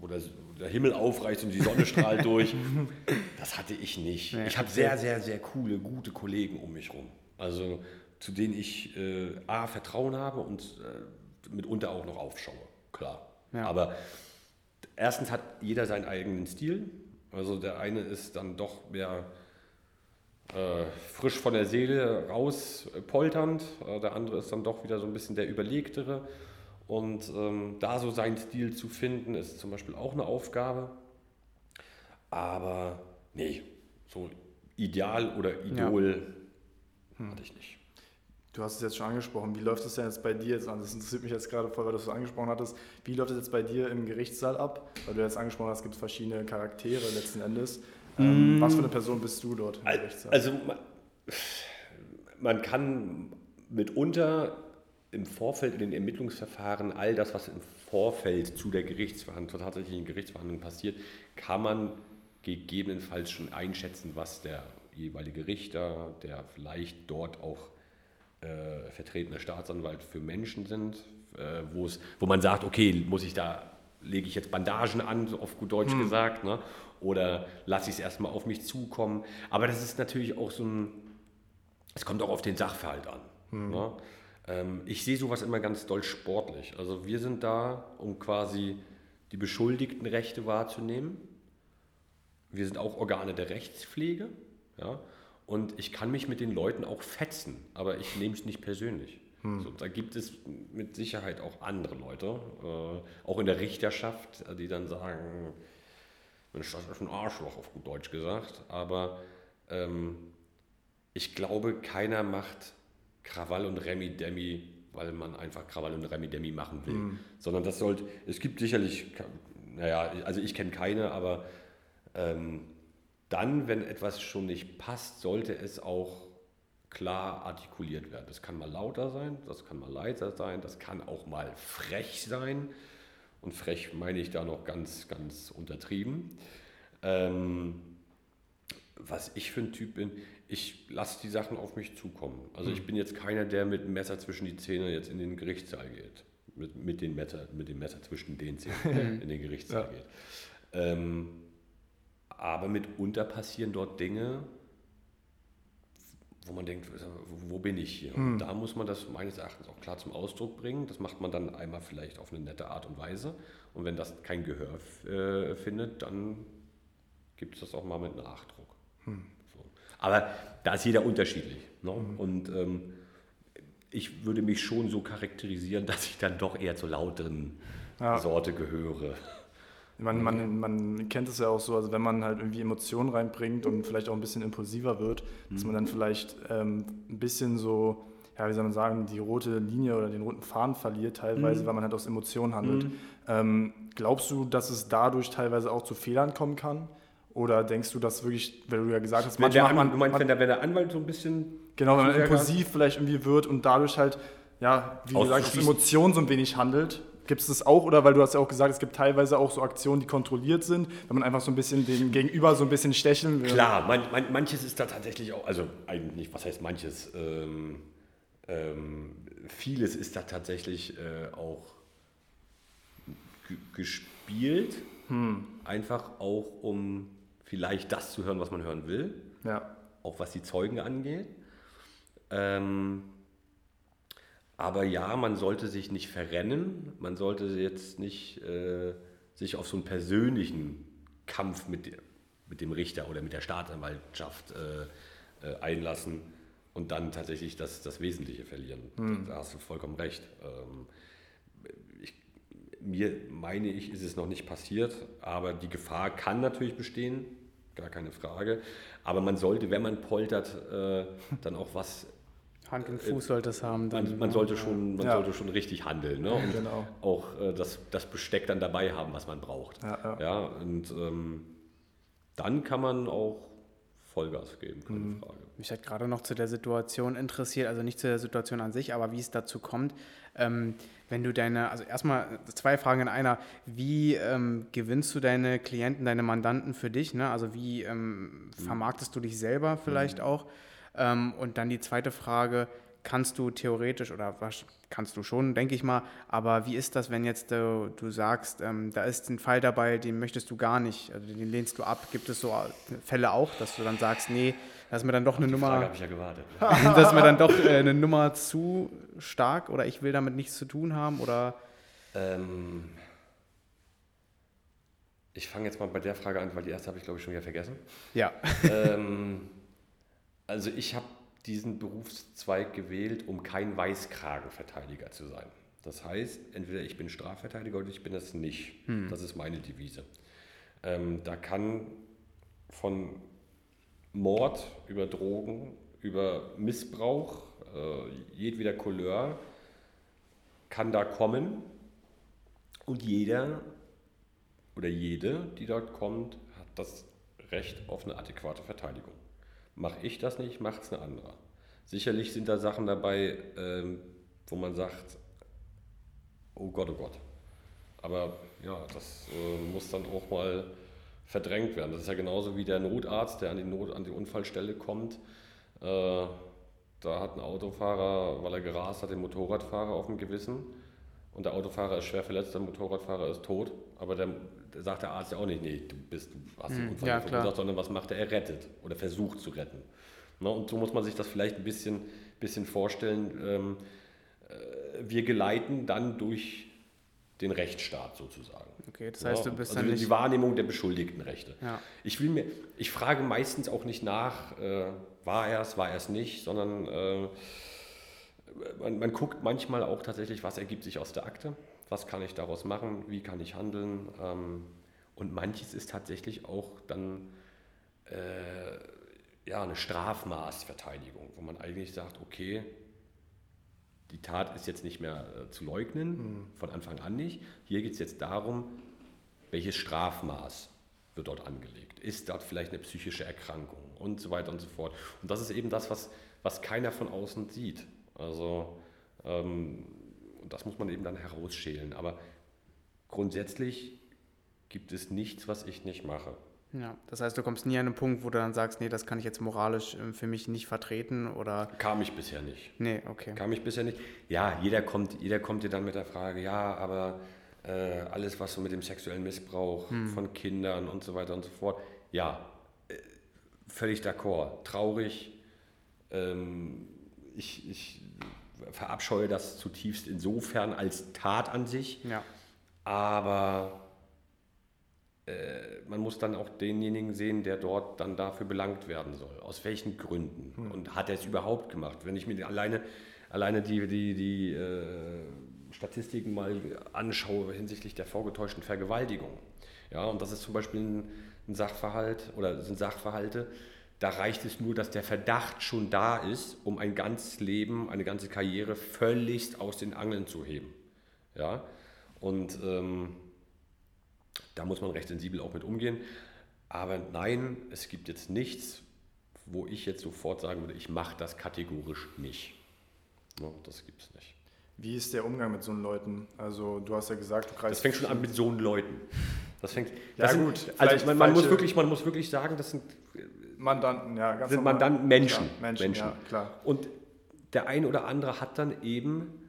wo der, der, Himmel aufreißt und die Sonne strahlt durch. (laughs) Das hatte ich nicht. Ja, ich habe sehr, sehr, sehr coole, gute Kollegen um mich rum. Also zu denen ich äh, A, Vertrauen habe und äh, mitunter auch noch aufschaue. Klar. Ja. Aber erstens hat jeder seinen eigenen Stil. Also der eine ist dann doch mehr äh, frisch von der Seele raus polternd. Äh, der andere ist dann doch wieder so ein bisschen der überlegtere. Und ähm, da so seinen Stil zu finden, ist zum Beispiel auch eine Aufgabe. Aber nee, so Ideal oder Idol ja. hm. hatte ich nicht. Du hast es jetzt schon angesprochen. Wie läuft es denn jetzt bei dir jetzt an? Das interessiert mich jetzt gerade voll, weil du es angesprochen hattest. Wie läuft es jetzt bei dir im Gerichtssaal ab? Weil du jetzt angesprochen hast, es gibt verschiedene Charaktere letzten Endes. Ähm, mm. Was für eine Person bist du dort im Gerichtssaal? Also man, man kann mitunter im Vorfeld in den Ermittlungsverfahren all das, was im Vorfeld zu der Gerichtsverhandlung, zur tatsächlichen Gerichtsverhandlung passiert, kann man gegebenenfalls schon einschätzen, was der jeweilige Richter, der vielleicht dort auch äh, vertretene Staatsanwalt für Menschen sind, äh, wo man sagt, okay, muss ich da, lege ich jetzt Bandagen an, so auf gut Deutsch hm. gesagt, ne? oder lasse ich es erstmal auf mich zukommen. Aber das ist natürlich auch so ein, es kommt auch auf den Sachverhalt an. Hm. Ne? Ähm, ich sehe sowas immer ganz doll sportlich. Also wir sind da, um quasi die beschuldigten Rechte wahrzunehmen. Wir sind auch Organe der Rechtspflege. Ja? Und ich kann mich mit den Leuten auch fetzen, aber ich nehme es nicht persönlich. Hm. So, da gibt es mit Sicherheit auch andere Leute, äh, auch in der Richterschaft, die dann sagen, Mensch, das ist ein Arschloch, auf gut Deutsch gesagt. Aber ähm, ich glaube, keiner macht Krawall und Remi-Demi, weil man einfach Krawall und Remi-Demi machen will. Mhm. Sondern das sollte, es gibt sicherlich, naja, also ich kenne keine, aber ähm, dann, wenn etwas schon nicht passt, sollte es auch klar artikuliert werden. Das kann mal lauter sein, das kann mal leiser sein, das kann auch mal frech sein. Und frech meine ich da noch ganz, ganz untertrieben. Ähm, was ich für ein Typ bin, ich lasse die Sachen auf mich zukommen. Also ich bin jetzt keiner, der mit dem Messer zwischen die Zähne jetzt in den Gerichtssaal geht. Mit, mit, den Messer, mit dem Messer zwischen den Zähnen (laughs) in den Gerichtssaal Ja. geht. Ähm, aber mitunter passieren dort Dinge, wo man denkt, wo bin ich hier? Und da muss man das meines Erachtens auch klar zum Ausdruck bringen. Das macht man dann einmal vielleicht auf eine nette Art und Weise. Und wenn das kein Gehör äh, findet, dann gibt es das auch mal mit So. Aber da ist jeder unterschiedlich. Ne? Und ähm, ich würde mich schon so charakterisieren, (laughs) dass ich dann doch eher zur lauteren Ja. Sorte gehöre. Man, man, man kennt es ja auch so, also wenn man halt irgendwie Emotionen reinbringt und vielleicht auch ein bisschen impulsiver wird, dass man dann vielleicht ähm, ein bisschen so, ja, wie soll man sagen, die rote Linie oder den roten Faden verliert teilweise, weil man halt aus Emotionen handelt. Ähm, glaubst du, dass es dadurch teilweise auch zu Fehlern kommen kann? Oder denkst du, dass wirklich, weil du ja gesagt hast, Wenn der, manchmal An- hat du meinst, wenn der, wenn der Anwalt so ein bisschen genau, wenn man impulsiv vielleicht irgendwie wird und dadurch halt, ja, wie gesagt, Auszuschließen. Emotionen so ein wenig handelt. Gibt es das auch? Oder weil du hast ja auch gesagt, es gibt teilweise auch so Aktionen, die kontrolliert sind, wenn man einfach so ein bisschen den Gegenüber so ein bisschen stecheln will. Klar, man, man, manches ist da tatsächlich auch, also eigentlich nicht, was heißt manches, ähm, ähm, vieles ist da tatsächlich äh, auch ge- gespielt, einfach auch um vielleicht das zu hören, was man hören will, Ja. auch was die Zeugen angeht. Ähm, aber ja, man sollte sich nicht verrennen, man sollte jetzt nicht äh, sich auf so einen persönlichen Kampf mit, mit dem Richter oder mit der Staatsanwaltschaft äh, äh, einlassen und dann tatsächlich das, das Wesentliche verlieren. Da hast du vollkommen recht. Ähm, ich, mir meine ich, ist es noch nicht passiert, aber die Gefahr kann natürlich bestehen, gar keine Frage. Aber man sollte, wenn man poltert, äh, dann auch was (laughs) Hand und Fuß sollte es haben. Dann, man, man, sollte schon, man Ja. sollte schon richtig handeln ne? und Genau. auch äh, das, das Besteck dann dabei haben, was man braucht. Ja, ja. und ähm, dann kann man auch Vollgas geben, keine Mhm. Frage. Mich hat gerade noch zu der Situation interessiert, also nicht zu der Situation an sich, aber wie es dazu kommt. Ähm, wenn du deine, also erstmal zwei Fragen in einer. Wie ähm, gewinnst du deine Klienten, deine Mandanten für dich? Ne? Also wie ähm, vermarktest du dich selber vielleicht auch? Ähm, und dann die zweite Frage, kannst du theoretisch oder was kannst du schon, denke ich mal, aber wie ist das, wenn jetzt du, du sagst, ähm, da ist ein Fall dabei, den möchtest du gar nicht, also den lehnst du ab? Gibt es so Fälle auch, dass du dann sagst, nee, das ist mir dann doch eine Nummer, habe ich ja gewartet. (laughs) das ist mir dann doch äh, eine Nummer zu stark oder ich will damit nichts zu tun haben oder Ähm, ich fange jetzt mal bei der Frage an, weil die erste habe ich glaube ich schon wieder vergessen. ja. ähm, also ich habe diesen Berufszweig gewählt, um kein Weißkragenverteidiger zu sein. Das heißt, entweder ich bin Strafverteidiger oder ich bin das nicht. Das ist meine Devise. Ähm, da kann von Mord über Drogen, über Missbrauch, äh, jedweder Couleur kann da kommen und jeder oder jede, die dort kommt, hat das Recht auf eine adäquate Verteidigung. Mache ich das nicht, macht es eine andere. Sicherlich sind da Sachen dabei, ähm, wo man sagt, oh Gott, oh Gott. Aber ja, das äh, muss dann auch mal verdrängt werden. Das ist ja genauso wie der Notarzt, der an die, Not, an die Unfallstelle kommt. Äh, da hat ein Autofahrer, weil er gerast hat, den Motorradfahrer auf dem Gewissen. Und der Autofahrer ist schwer verletzt, der Motorradfahrer ist tot. Aber der, der sagt der Arzt ja auch nicht, nee, du, bist, du hast den Unfall ja, verursacht, sondern was macht er? Er rettet oder versucht zu retten. Ne? Und so muss man sich das vielleicht ein bisschen, bisschen vorstellen. Ähm, äh, wir geleiten dann durch den Rechtsstaat sozusagen. Okay, das heißt, Ja, du bist also dann die. Wahrnehmung der Beschuldigtenrechte. Ja. Ich will mir, ich frage meistens auch nicht nach, äh, war er es, war er es nicht, sondern äh, man, man guckt manchmal auch tatsächlich, was ergibt sich aus der Akte, was kann ich daraus machen, wie kann ich handeln. Ähm, und manches ist tatsächlich auch dann äh, ja, eine Strafmaßverteidigung, wo man eigentlich sagt, okay, die Tat ist jetzt nicht mehr äh, zu leugnen, von Anfang an nicht. Hier geht es jetzt darum, welches Strafmaß wird dort angelegt? Ist dort vielleicht eine psychische Erkrankung und so weiter und so fort? Und das ist eben das, was, was keiner von außen sieht. Also ähm, das muss man eben dann herausschälen. Aber grundsätzlich gibt es nichts, was ich nicht mache. Ja, das heißt, du kommst nie an einen Punkt, wo du dann sagst, nee, das kann ich jetzt moralisch äh, für mich nicht vertreten oder. Kam ich bisher nicht. Nee, okay. Kam ich bisher nicht. Ja, jeder kommt, jeder kommt dir dann mit der Frage, ja, aber äh, alles, was so mit dem sexuellen Missbrauch hm. von Kindern und so weiter und so fort, ja, äh, völlig d'accord. Traurig. Ähm, ich, ich verabscheue das zutiefst insofern als Tat an sich. Ja. Aber man muss dann auch denjenigen sehen, der dort dann dafür belangt werden soll. Aus welchen Gründen? Hm. Und hat er es überhaupt gemacht? Wenn ich mir alleine, alleine die, die, die äh, Statistiken mal anschaue hinsichtlich der vorgetäuschten Vergewaltigung. Ja, und das ist zum Beispiel ein, ein Sachverhalt oder sind Sachverhalte, da reicht es nur, dass der Verdacht schon da ist, um ein ganzes Leben, eine ganze Karriere völligst aus den Angeln zu heben. Ja? Und ähm, da muss man recht sensibel auch mit umgehen. Aber nein, es gibt jetzt nichts, wo ich jetzt sofort sagen würde, ich mache das kategorisch nicht. No, das gibt es nicht. Wie ist der Umgang mit so Leuten? Also du hast ja gesagt, du kreist. Das fängt schon an mit so Leuten. Das fängt. Das ja, gut. also man, man muss wirklich, man muss wirklich sagen, das sind Mandanten, ja, ganz sind normal. Mandanten Menschen. Klar, Menschen, Menschen. Ja, klar. Und der ein oder andere hat dann eben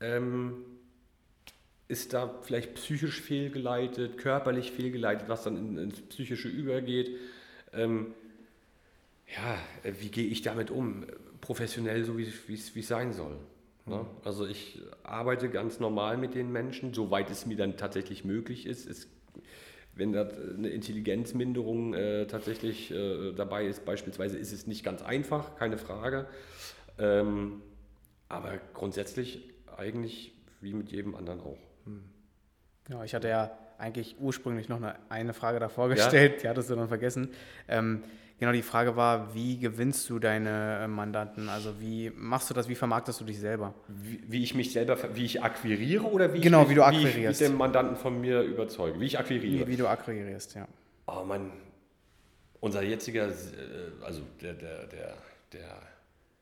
ähm, ist da vielleicht psychisch fehlgeleitet, körperlich fehlgeleitet, was dann in, ins Psychische übergeht. Ähm, ja, äh, wie gehe ich damit um? Professionell, so wie es sein soll. Ne? Mhm. Also ich arbeite ganz normal mit den Menschen, soweit es mir dann tatsächlich möglich ist. Es, wenn da eine Intelligenzminderung äh, tatsächlich äh, dabei ist, beispielsweise, ist es nicht ganz einfach, keine Frage. Ähm, aber grundsätzlich eigentlich wie mit jedem anderen auch. Ja, ich hatte ja eigentlich ursprünglich noch eine, eine Frage davor gestellt, ja? die hattest du dann vergessen. Ähm, genau, die Frage war, wie gewinnst du deine äh, Mandanten? Also wie machst du das, wie vermarktest du dich selber? Wie, wie ich mich selber, wie ich akquiriere oder wie genau, ich, wie du akquirierst. Wie ich den Mandanten von mir überzeuge, wie ich akquiriere. Wie, wie du akquirierst, ja. Oh Mann, unser jetziger, äh, also der, der, der, der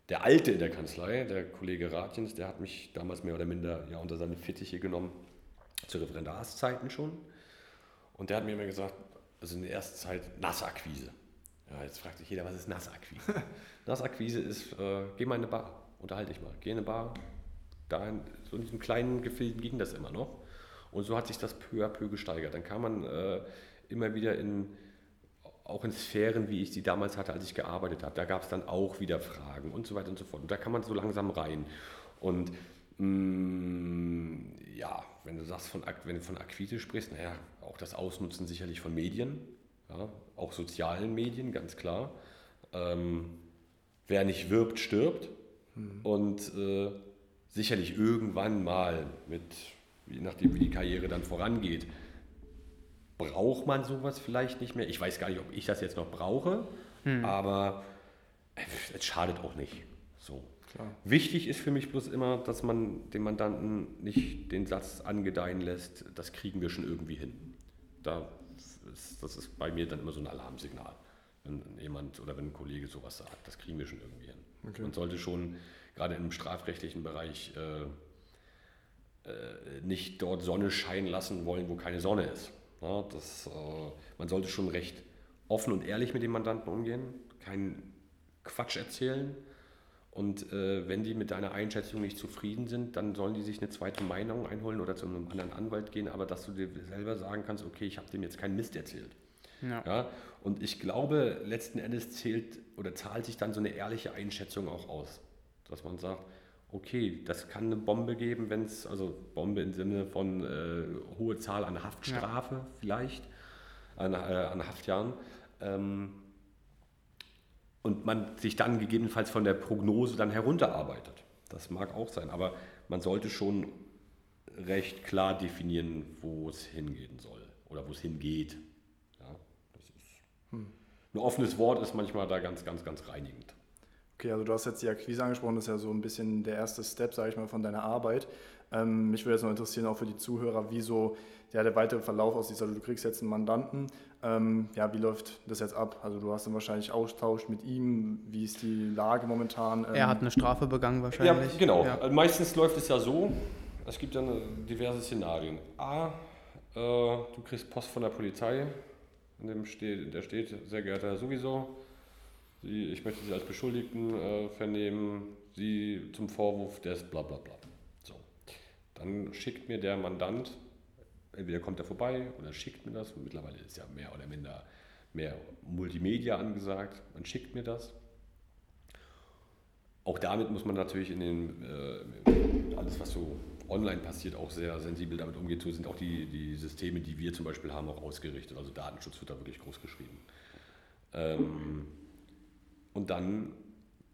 der Alte in der Kanzlei, der Kollege Ratjens, der hat mich damals mehr oder minder ja, unter seine Fittiche genommen zu Referendarszeiten schon. Und der hat mir immer gesagt, also in der ersten Zeit Nassakquise. Ja, jetzt fragt sich jeder, was ist Nassakquise? (laughs) Nassakquise ist, äh, geh mal in eine Bar, unterhalte dich mal. Geh in eine Bar. Da in, so in diesem kleinen Gefilden ging das immer noch. Und so hat sich das peu à peu gesteigert. Dann kam man äh, immer wieder in, auch in Sphären, wie ich sie damals hatte, als ich gearbeitet habe. Da gab es dann auch wieder Fragen und so weiter und so fort. Und da kann man so langsam rein. Und mh, mm, ja, wenn du sagst, von, wenn du von Akquise sprichst, naja, auch das Ausnutzen sicherlich von Medien, ja, auch sozialen Medien, ganz klar. Ähm, wer nicht wirbt, stirbt. Mhm. Und äh, sicherlich irgendwann mal, mit, je nachdem wie die Karriere dann vorangeht, braucht man sowas vielleicht nicht mehr. Ich weiß gar nicht, ob ich das jetzt noch brauche, mhm. aber es schadet auch nicht. So. Klar. Wichtig ist für mich bloß immer, dass man dem Mandanten nicht den Satz angedeihen lässt, das kriegen wir schon irgendwie hin. Da ist, das ist bei mir dann immer so ein Alarmsignal, wenn jemand oder wenn ein Kollege sowas sagt, das kriegen wir schon irgendwie hin. Okay. Man sollte schon gerade im strafrechtlichen Bereich äh, äh, nicht dort Sonne scheinen lassen wollen, wo keine Sonne ist. Ja, das, äh, man sollte schon recht offen und ehrlich mit dem Mandanten umgehen, keinen Quatsch erzählen und äh, wenn die mit deiner Einschätzung nicht zufrieden sind, dann sollen die sich eine zweite Meinung einholen oder zu einem anderen Anwalt gehen, aber dass du dir selber sagen kannst, okay, ich habe dem jetzt keinen Mist erzählt. Ja. ja. Und ich glaube, letzten Endes zählt oder zahlt sich dann so eine ehrliche Einschätzung auch aus. Dass man sagt, okay, das kann eine Bombe geben, wenn es, also Bombe im Sinne von äh, hohe Zahl an Haftstrafe ja. vielleicht, an, äh, an Haftjahren. Ähm, und man sich dann gegebenenfalls von der Prognose dann herunterarbeitet. Das mag auch sein, aber man sollte schon recht klar definieren, wo es hingehen soll oder wo es hingeht. Ja, das ist hm. Ein offenes Wort ist manchmal da ganz, ganz, ganz reinigend. Okay, also du hast jetzt die Akquise angesprochen, das ist ja so ein bisschen der erste Step, sage ich mal, von deiner Arbeit. Ähm, mich würde jetzt noch interessieren, auch für die Zuhörer, wie so ja, der weitere Verlauf aussieht. Also du kriegst jetzt einen Mandanten, ähm, ja, wie läuft das jetzt ab? Also du hast dann wahrscheinlich Austausch mit ihm, wie ist die Lage momentan? Ähm er hat eine Strafe begangen wahrscheinlich. Ja, genau. Ja. Meistens läuft es ja so, es gibt dann diverse Szenarien. A, äh, du kriegst Post von der Polizei, in dem steht, der steht, sehr geehrter Herr sowieso, Sie, ich möchte Sie als Beschuldigten äh, vernehmen, Sie zum Vorwurf des bla bla bla. So. Dann schickt mir der Mandant, entweder kommt er vorbei oder schickt mir das, mittlerweile ist ja mehr oder minder mehr Multimedia angesagt, man schickt mir das. Auch damit muss man natürlich in den, äh, alles was so online passiert, auch sehr sensibel damit umgeht. So sind auch die, die Systeme, die wir zum Beispiel haben, auch ausgerichtet. Also Datenschutz wird da wirklich groß geschrieben. Ähm, und dann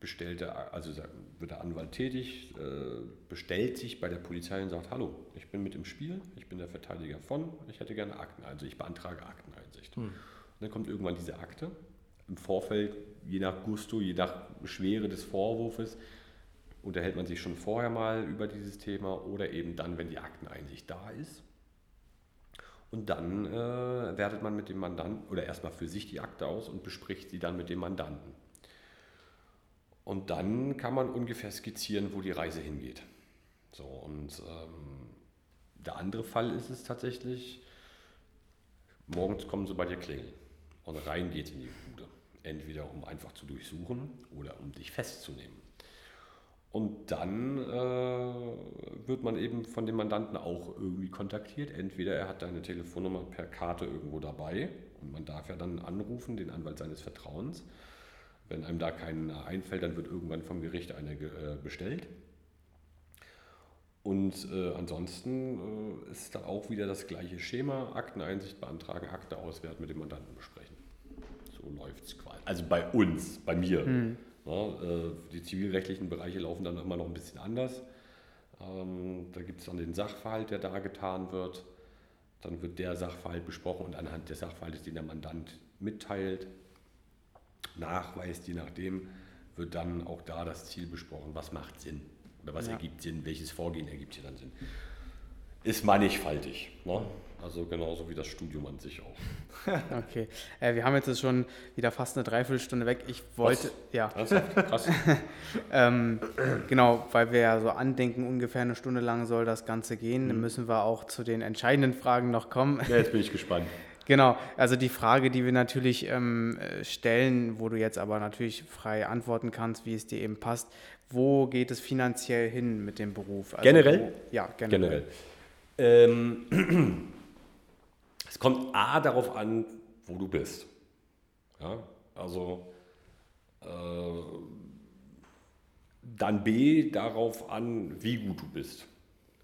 bestellt der, also wird der Anwalt tätig, äh, bestellt sich bei der Polizei und sagt, hallo, ich bin mit im Spiel, ich bin der Verteidiger von, ich hätte gerne Akten, also ich beantrage Akteneinsicht. Hm. Und dann kommt irgendwann diese Akte. Im Vorfeld, je nach Gusto, je nach Schwere des Vorwurfs, unterhält man sich schon vorher mal über dieses Thema oder eben dann, wenn die Akteneinsicht da ist. Und dann äh, wertet man mit dem Mandanten oder erstmal für sich die Akte aus und bespricht sie dann mit dem Mandanten. Und dann kann man ungefähr skizzieren, wo die Reise hingeht. So, und ähm, der andere Fall ist es tatsächlich, morgens kommen sie bei dir klingeln und rein geht in die Bude. Entweder um einfach zu durchsuchen oder um dich festzunehmen. Und dann äh, wird man eben von dem Mandanten auch irgendwie kontaktiert. Entweder er hat deine Telefonnummer per Karte irgendwo dabei und man darf ja dann anrufen, den Anwalt seines Vertrauens. Wenn einem da keiner einfällt, dann wird irgendwann vom Gericht einer äh, bestellt. Und äh, ansonsten äh, ist da auch wieder das gleiche Schema: Akteneinsicht beantragen, Akte auswerten, mit dem Mandanten besprechen. So läuft es quasi. Also bei uns, bei mir. Mhm. Ja, äh, die zivilrechtlichen Bereiche laufen dann immer noch ein bisschen anders. Ähm, da gibt es dann den Sachverhalt, der da getan wird. Dann wird der Sachverhalt besprochen und anhand des Sachverhaltes, den der Mandant mitteilt, nachweist, je nachdem, wird dann auch da das Ziel besprochen. Was macht Sinn? Oder was ja. ergibt Sinn? Welches Vorgehen ergibt hier dann Sinn? Ist mannigfaltig. Ne? Also genauso wie das Studium an sich auch. (laughs) okay. Äh, wir haben jetzt schon wieder fast eine Dreiviertelstunde weg. Ich wollte. Was? Ja. Krass. (laughs) ähm, genau, weil wir ja so andenken, ungefähr eine Stunde lang soll das Ganze gehen. Mhm. Dann müssen wir auch zu den entscheidenden Fragen noch kommen. Ja, jetzt bin ich gespannt. Genau, also die Frage, die wir natürlich ähm, stellen, wo du jetzt aber natürlich frei antworten kannst, wie es dir eben passt, wo geht es finanziell hin mit dem Beruf? Also generell? Wo, ja, generell. generell. Ähm, (clears throat) es kommt A darauf an, wo du bist. Ja, also äh, dann B darauf an, wie gut du bist.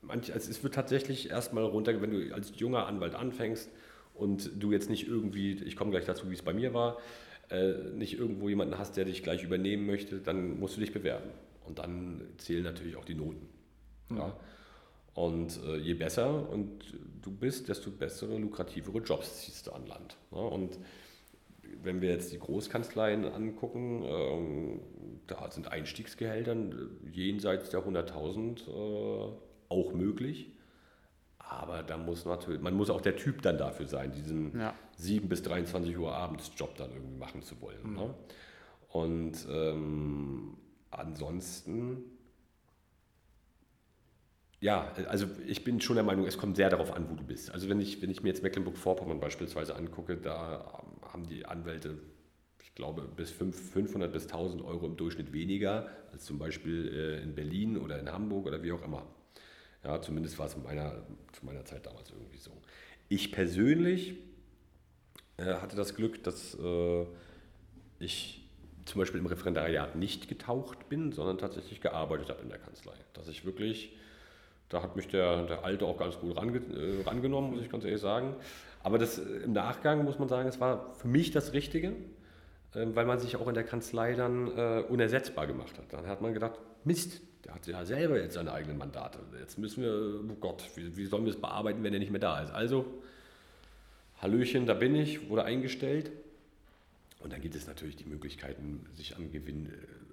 Manch, also es wird tatsächlich erstmal runter, wenn du als junger Anwalt anfängst und du jetzt nicht irgendwie, ich komme gleich dazu, wie es bei mir war, äh, nicht irgendwo jemanden hast, der dich gleich übernehmen möchte, dann musst du dich bewerben. Und dann zählen natürlich auch die Noten. Ja. ja. Und äh, je besser und du bist, desto bessere, lukrativere Jobs ziehst du an Land. Ne? Und wenn wir jetzt die Großkanzleien angucken, äh, da sind Einstiegsgehälter jenseits der 100.000 äh, auch möglich. Aber da muss natürlich, man muss auch der Typ dann dafür sein, diesen ja. 7 bis 23 Uhr abends Job dann irgendwie machen zu wollen. Mhm. Ne? Und ähm, ansonsten ja, also ich bin schon der Meinung, es kommt sehr darauf an, wo du bist. Also wenn ich, wenn ich mir jetzt Mecklenburg-Vorpommern beispielsweise angucke, da haben die Anwälte, ich glaube, bis 500 bis 1000 Euro im Durchschnitt weniger als zum Beispiel äh, in Berlin oder in Hamburg oder wie auch immer. Ja, zumindest war es in meiner, zu meiner Zeit damals irgendwie so. Ich persönlich äh, hatte das Glück, dass äh, ich zum Beispiel im Referendariat nicht getaucht bin, sondern tatsächlich gearbeitet habe in der Kanzlei. Dass ich wirklich da hat mich der, der Alte auch ganz gut range, äh, rangenommen, muss ich ganz ehrlich sagen. Aber das, äh, im Nachgang muss man sagen, es war für mich das Richtige, äh, weil man sich auch in der Kanzlei dann äh, unersetzbar gemacht hat. Dann hat man gedacht, Mist, der hat ja selber jetzt seine eigenen Mandate. Jetzt müssen wir, oh Gott, wie, wie sollen wir es bearbeiten, wenn er nicht mehr da ist? Also, Hallöchen, da bin ich, wurde eingestellt. Und dann gibt es natürlich die Möglichkeiten, sich am Gewinn, äh,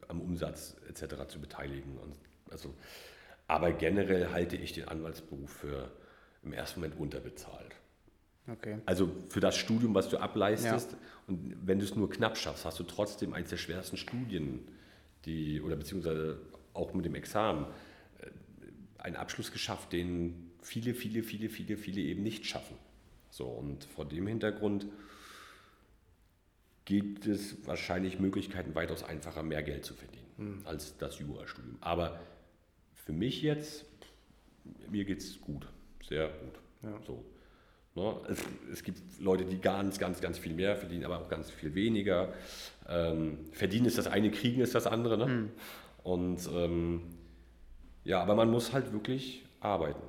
am Umsatz etc. zu beteiligen. Und also aber generell halte ich den Anwaltsberuf für im ersten Moment unterbezahlt. Okay. Also für das Studium, was du ableistest, ja. und wenn du es nur knapp schaffst, hast du trotzdem eines der schwersten Studien, die, oder beziehungsweise auch mit dem Examen, äh, einen Abschluss geschafft, den viele, viele, viele, viele, viele eben nicht schaffen. So, und vor dem Hintergrund gibt es wahrscheinlich Möglichkeiten, weitaus einfacher mehr Geld zu verdienen mhm. als das Jurastudium. Aber für mich jetzt, mir geht es gut, sehr gut. Ja. So. Ne? Es, es, gibt Leute, die ganz, ganz, ganz viel mehr verdienen, aber auch ganz viel weniger. Ähm, verdienen ist das eine, kriegen ist das andere. Ne? Mhm. Und ähm, ja, aber man muss halt wirklich arbeiten.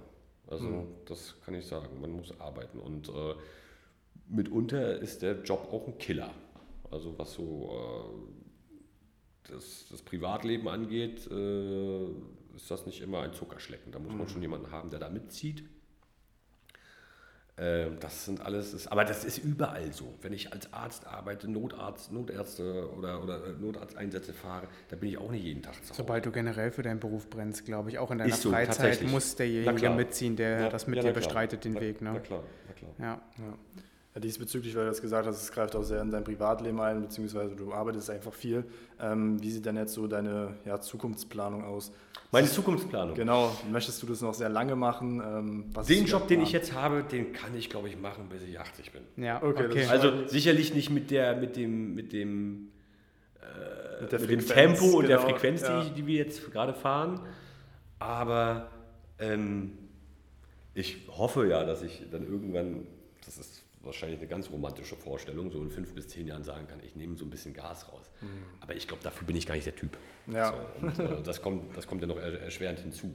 Also mhm. das kann ich sagen, man muss arbeiten. Und äh, mitunter ist der Job auch ein Killer. Also was so äh, das, das, Privatleben angeht, äh, ist das nicht immer ein Zuckerschlecken. Da muss man mhm. schon jemanden haben, der da mitzieht. Ähm, das sind alles, ist, aber das ist überall so. Wenn ich als Arzt arbeite, Notarzt, Notärzte oder, oder äh, Notarzteinsätze fahre, da bin ich auch nicht jeden Tag zu Hause. Sobald du generell für deinen Beruf brennst, glaube ich, auch in deiner so, Freizeit muss derjenige mitziehen, der ja, das mit ja, dir bestreitet, den na, Weg. Ne? Na klar, na klar. Ja. ja. Ja, diesbezüglich, weil du das gesagt hast, es greift auch sehr in dein Privatleben ein, beziehungsweise du arbeitest einfach viel. Ähm, wie sieht denn jetzt so deine ja, Zukunftsplanung aus? Meine Zukunftsplanung? Genau. Möchtest du das noch sehr lange machen? Ähm, den Job, den ich jetzt habe, den kann ich, glaube ich, machen, bis ich 80 bin. Ja, okay. okay. Also sicherlich nicht mit, der, mit dem, mit dem, äh, mit, mit dem Tempo genau, und der genau, Frequenz, ja. die, die, wir jetzt gerade fahren. Aber ähm, ich hoffe ja, dass ich dann irgendwann, das ist wahrscheinlich eine ganz romantische Vorstellung, so in fünf bis zehn Jahren sagen kann, ich nehme so ein bisschen Gas raus. Mhm. Aber ich glaube, dafür bin ich gar nicht der Typ. Ja. So, und, äh, das, kommt, das kommt ja noch erschwerend hinzu.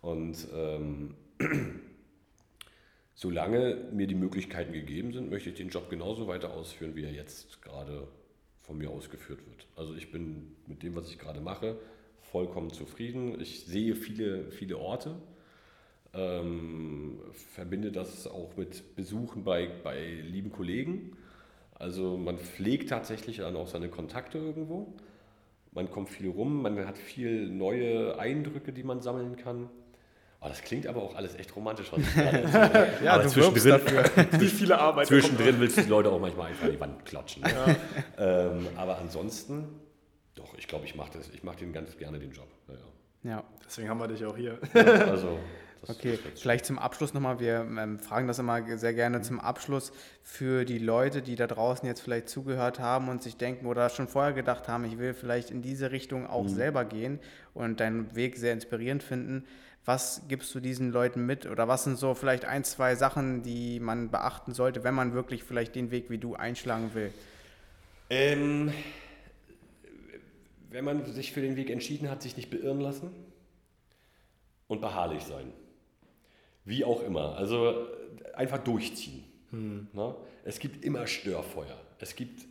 Und ähm, (clears throat) solange mir die Möglichkeiten gegeben sind, möchte ich den Job genauso weiter ausführen, wie er jetzt gerade von mir ausgeführt wird. Also ich bin mit dem, was ich gerade mache, vollkommen zufrieden. Ich sehe viele, viele Orte ähm, verbinde das auch mit Besuchen bei, bei lieben Kollegen. Also man pflegt tatsächlich dann auch seine Kontakte irgendwo. Man kommt viel rum, man hat viel neue Eindrücke, die man sammeln kann. Oh, das klingt aber auch alles echt romantisch, was (laughs) ja, aber du zwischendrin, dafür. (laughs) Wie viele Arbeit zwischendrin willst du die Leute auch manchmal einfach an die Wand klatschen. Ne? Ja. Ähm, aber ansonsten, doch, ich glaube, ich mache mach den ganz gerne den Job. Ja, ja. ja, deswegen haben wir dich auch hier. also, okay, vielleicht zum Abschluss nochmal, wir ähm, fragen das immer sehr gerne zum Abschluss für die Leute, die da draußen jetzt vielleicht zugehört haben und sich denken oder schon vorher gedacht haben, ich will vielleicht in diese Richtung auch mhm. selber gehen und deinen Weg sehr inspirierend finden. Was gibst du diesen Leuten mit oder was sind so vielleicht ein, zwei Sachen, die man beachten sollte, wenn man wirklich vielleicht den Weg wie du einschlagen will? Ähm, wenn man sich für den Weg entschieden hat, sich nicht beirren lassen und beharrlich sein. Wie auch immer. Also einfach durchziehen. Hm. Ne? Es gibt immer Störfeuer. Es gibt,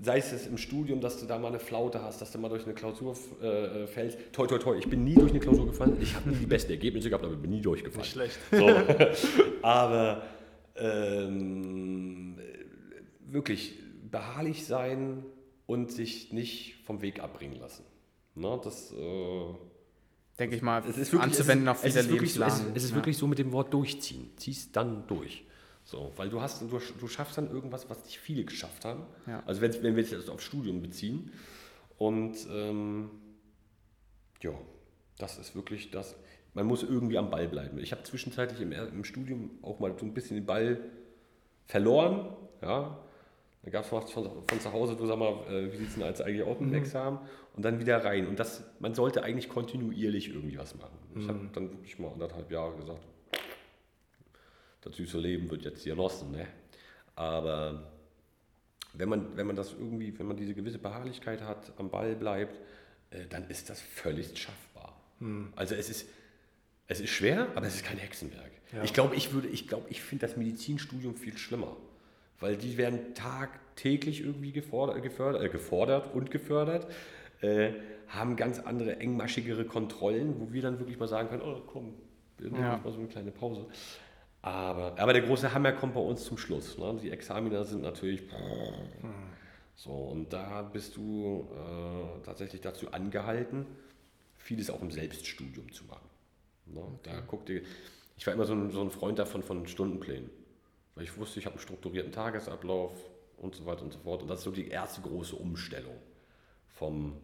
sei es im Studium, dass du da mal eine Flaute hast, dass du mal durch eine Klausur äh, fällst. Toi, toi, toi. Ich bin nie durch eine Klausur gefallen. Ich habe nie die besten Ergebnisse gehabt, aber bin nie durchgefallen. Nicht schlecht. So. (laughs) aber ähm, wirklich beharrlich sein und sich nicht vom Weg abbringen lassen. Ne? Das. Äh, denke ich mal, es ist wirklich, anzuwenden auf viele Lebenslang. So, es, es, ist ja. wirklich so mit dem Wort durchziehen. Ziehst dann durch. So, weil du hast, du, du schaffst dann irgendwas, was nicht viele geschafft haben. Ja. Also wenn, wenn wir das aufs Studium beziehen. Und ähm, ja, das ist wirklich das. Man muss irgendwie am Ball bleiben. Ich habe zwischenzeitlich im, im Studium auch mal so ein bisschen den Ball verloren. Ja, da gab es von, von, zu Hause, du sag mal, äh, wie sieht es denn als eigentlich auch mit mhm. Examen? Und dann wieder rein. Und das, man sollte eigentlich kontinuierlich irgendwie was machen. Mhm. Ich habe dann wirklich mal anderthalb Jahre gesagt, das süße Leben wird jetzt hier genossen. Ne? Aber wenn man, wenn man das irgendwie, wenn man diese gewisse Beharrlichkeit hat, am Ball bleibt, äh, dann ist das völlig schaffbar. Mhm. Also es ist, es ist schwer, aber es ist kein Hexenwerk. Ja. Ich glaube, ich würde, ich glaube, ich finde das Medizinstudium viel schlimmer weil die werden tagtäglich irgendwie gefordert, gefördert, äh, gefordert und gefördert, äh, haben ganz andere engmaschigere Kontrollen, wo wir dann wirklich mal sagen können, oh komm, wir nehmen ja. mal so eine kleine Pause. Aber, aber der große Hammer kommt bei uns zum Schluss. Ne? Die Examiner sind natürlich so und da bist du äh, tatsächlich dazu angehalten, vieles auch im Selbststudium zu machen. Ne? Okay. Da guck dir, ich war immer so ein, so ein Freund davon von Stundenplänen weil ich wusste, ich habe einen strukturierten Tagesablauf und so weiter und so fort. Und das ist so die erste große Umstellung vom,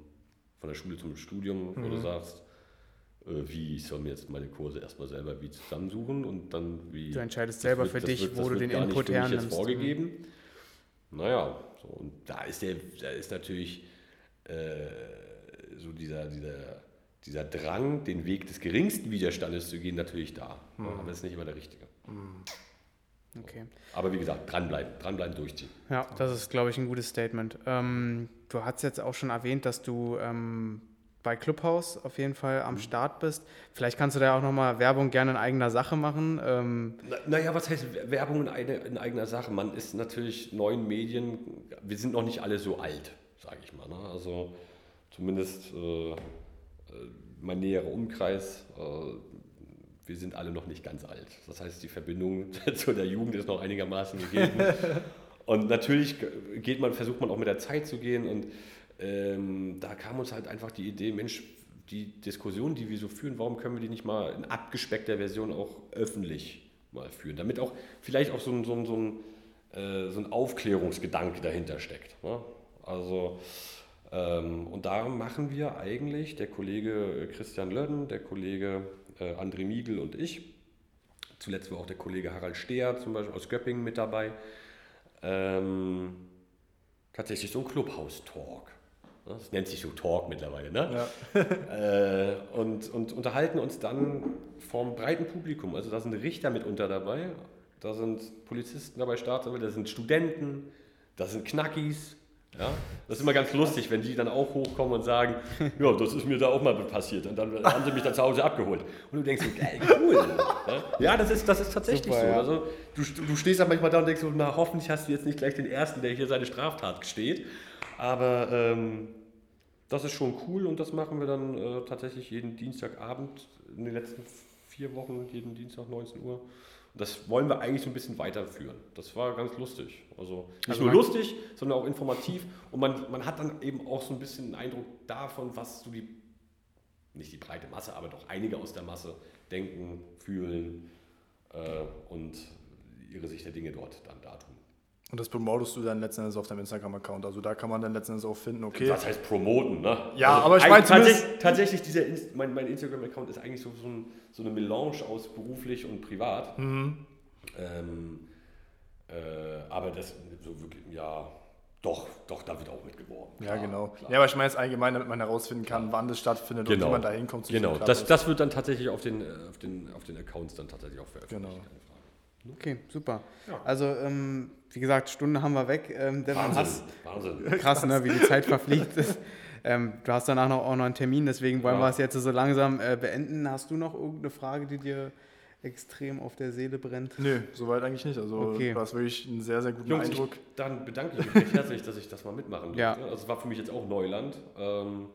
von der Schule zum Studium, wo du mhm. sagst, äh, wie ich soll mir jetzt meine Kurse erstmal selber wie zusammensuchen und dann wie. Du entscheidest selber wird, für dich, wird, wo du den Input hernimmst. jetzt vorgegeben. Naja, so, und da ist, der, da ist natürlich äh, so dieser, dieser, dieser Drang, den Weg des geringsten Widerstandes zu gehen, natürlich da. Hm. Aber das ist nicht immer der richtige. Okay. Aber wie gesagt, dranbleiben, dranbleiben, durchziehen. Ja, das ist, glaube ich, ein gutes Statement. Ähm, du hast jetzt auch schon erwähnt, dass du ähm, bei Clubhouse auf jeden Fall Mhm. am Start bist. Vielleicht kannst du da auch nochmal Werbung gerne in eigener Sache machen. Ähm, Na, naja, was heißt Werbung in, eine, in eigener Sache? Man ist natürlich neuen Medien, wir sind noch nicht alle so alt, sage ich mal. Ne? Also zumindest äh, äh, mein näherer Umkreis, äh, wir sind alle noch nicht ganz alt. Das heißt, die Verbindung (laughs) zu der Jugend ist noch einigermaßen gegeben. (laughs) und natürlich geht man, versucht man auch mit der Zeit zu gehen und ähm, da kam uns halt einfach die Idee, Mensch, die Diskussion, die wir so führen, warum können wir die nicht mal in abgespeckter Version auch öffentlich mal führen, damit auch vielleicht auch so ein, so ein, so ein, äh, so ein Aufklärungsgedanke dahinter steckt. Ne? Also, ähm, und da machen wir eigentlich, der Kollege Christian Lödden, der Kollege äh, André Miegel und ich, zuletzt war auch der Kollege Harald Steher zum Beispiel aus Göppingen mit dabei, ähm, tatsächlich so ein Clubhouse-Talk. Das nennt sich so Talk mittlerweile, ne? Ja. (laughs) äh, und, und unterhalten uns dann vom breiten Publikum. Also da sind Richter mitunter dabei, da sind Polizisten dabei, Staatsanwälte, da sind Studenten, da sind Knackis. Ja? Das ist immer ganz lustig, wenn die dann auch hochkommen und sagen, (laughs) ja, das ist mir da auch mal passiert. Und dann (laughs) haben sie mich dann zu Hause abgeholt. Und du denkst so, geil, cool. (laughs) Ja? ja, das ist, das ist tatsächlich Super, so. ja. Also, du, du stehst dann manchmal da und denkst so, na, hoffentlich hast du jetzt nicht gleich den Ersten, der hier seine Straftat gesteht. Aber ähm, das ist schon cool und das machen wir dann äh, tatsächlich jeden Dienstagabend in den letzten vier Wochen, jeden Dienstag 19 Uhr. Und das wollen wir eigentlich so ein bisschen weiterführen. Das war ganz lustig. Also nicht Also nur lustig, sondern auch informativ. Und man, man hat dann eben auch so ein bisschen einen Eindruck davon, was so die, nicht die breite Masse, aber doch einige aus der Masse denken, fühlen äh, und ihre Sicht der Dinge dort dann da tun. Und das promotest du dann letzten Endes auf deinem Instagram-Account. Also da kann man dann letzten Endes auch finden, okay. Was heißt promoten, ne? Ja, aber ich meine tatsächlich, tatsächlich dieser Inst mein, mein Instagram-Account ist eigentlich so, so, ein, so eine Melange aus beruflich und privat. Mhm. Ähm, äh, aber das so wirklich, ja, doch, doch, da wird auch mitgeworben. Ja, genau. klar. Ja, aber ich meine jetzt allgemein, damit man herausfinden kann, wann das stattfindet und wie man da hinkommt. zu Genau, das, das wird dann tatsächlich auf den, äh, auf, den, auf den Accounts dann tatsächlich auch veröffentlicht. Genau. okay, super. Ja. Also, ähm, wie gesagt, Stunde haben wir weg. Ähm, Devon, hast, Wahnsinn, Wahnsinn. (laughs) krass, ne, wie die Zeit verfliegt. ähm, du hast danach noch, auch noch einen Termin, deswegen wollen Ja. wir es jetzt so langsam äh, beenden. Hast du noch irgendeine Frage, die dir extrem auf der Seele brennt? Nö, soweit eigentlich nicht. Also Okay. du hast wirklich einen sehr, sehr guten Jungs, Eindruck. ich, dann bedanke ich mich recht herzlich, dass ich das mal mitmachen durfte. Ja. Also es war für mich jetzt auch Neuland, ähm,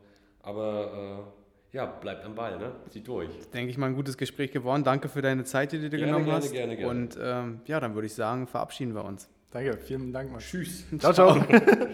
aber äh, ja, bleibt am Ball, ne? Zieht durch. denke ich mal, ein gutes Gespräch geworden. Danke für deine Zeit, die du dir Gerne, genommen gerne, hast. gerne, gerne. Und ähm, ja, dann würde ich sagen, verabschieden wir uns. Danke, vielen Dank, Max. Tschüss. Ciao, ciao. (laughs)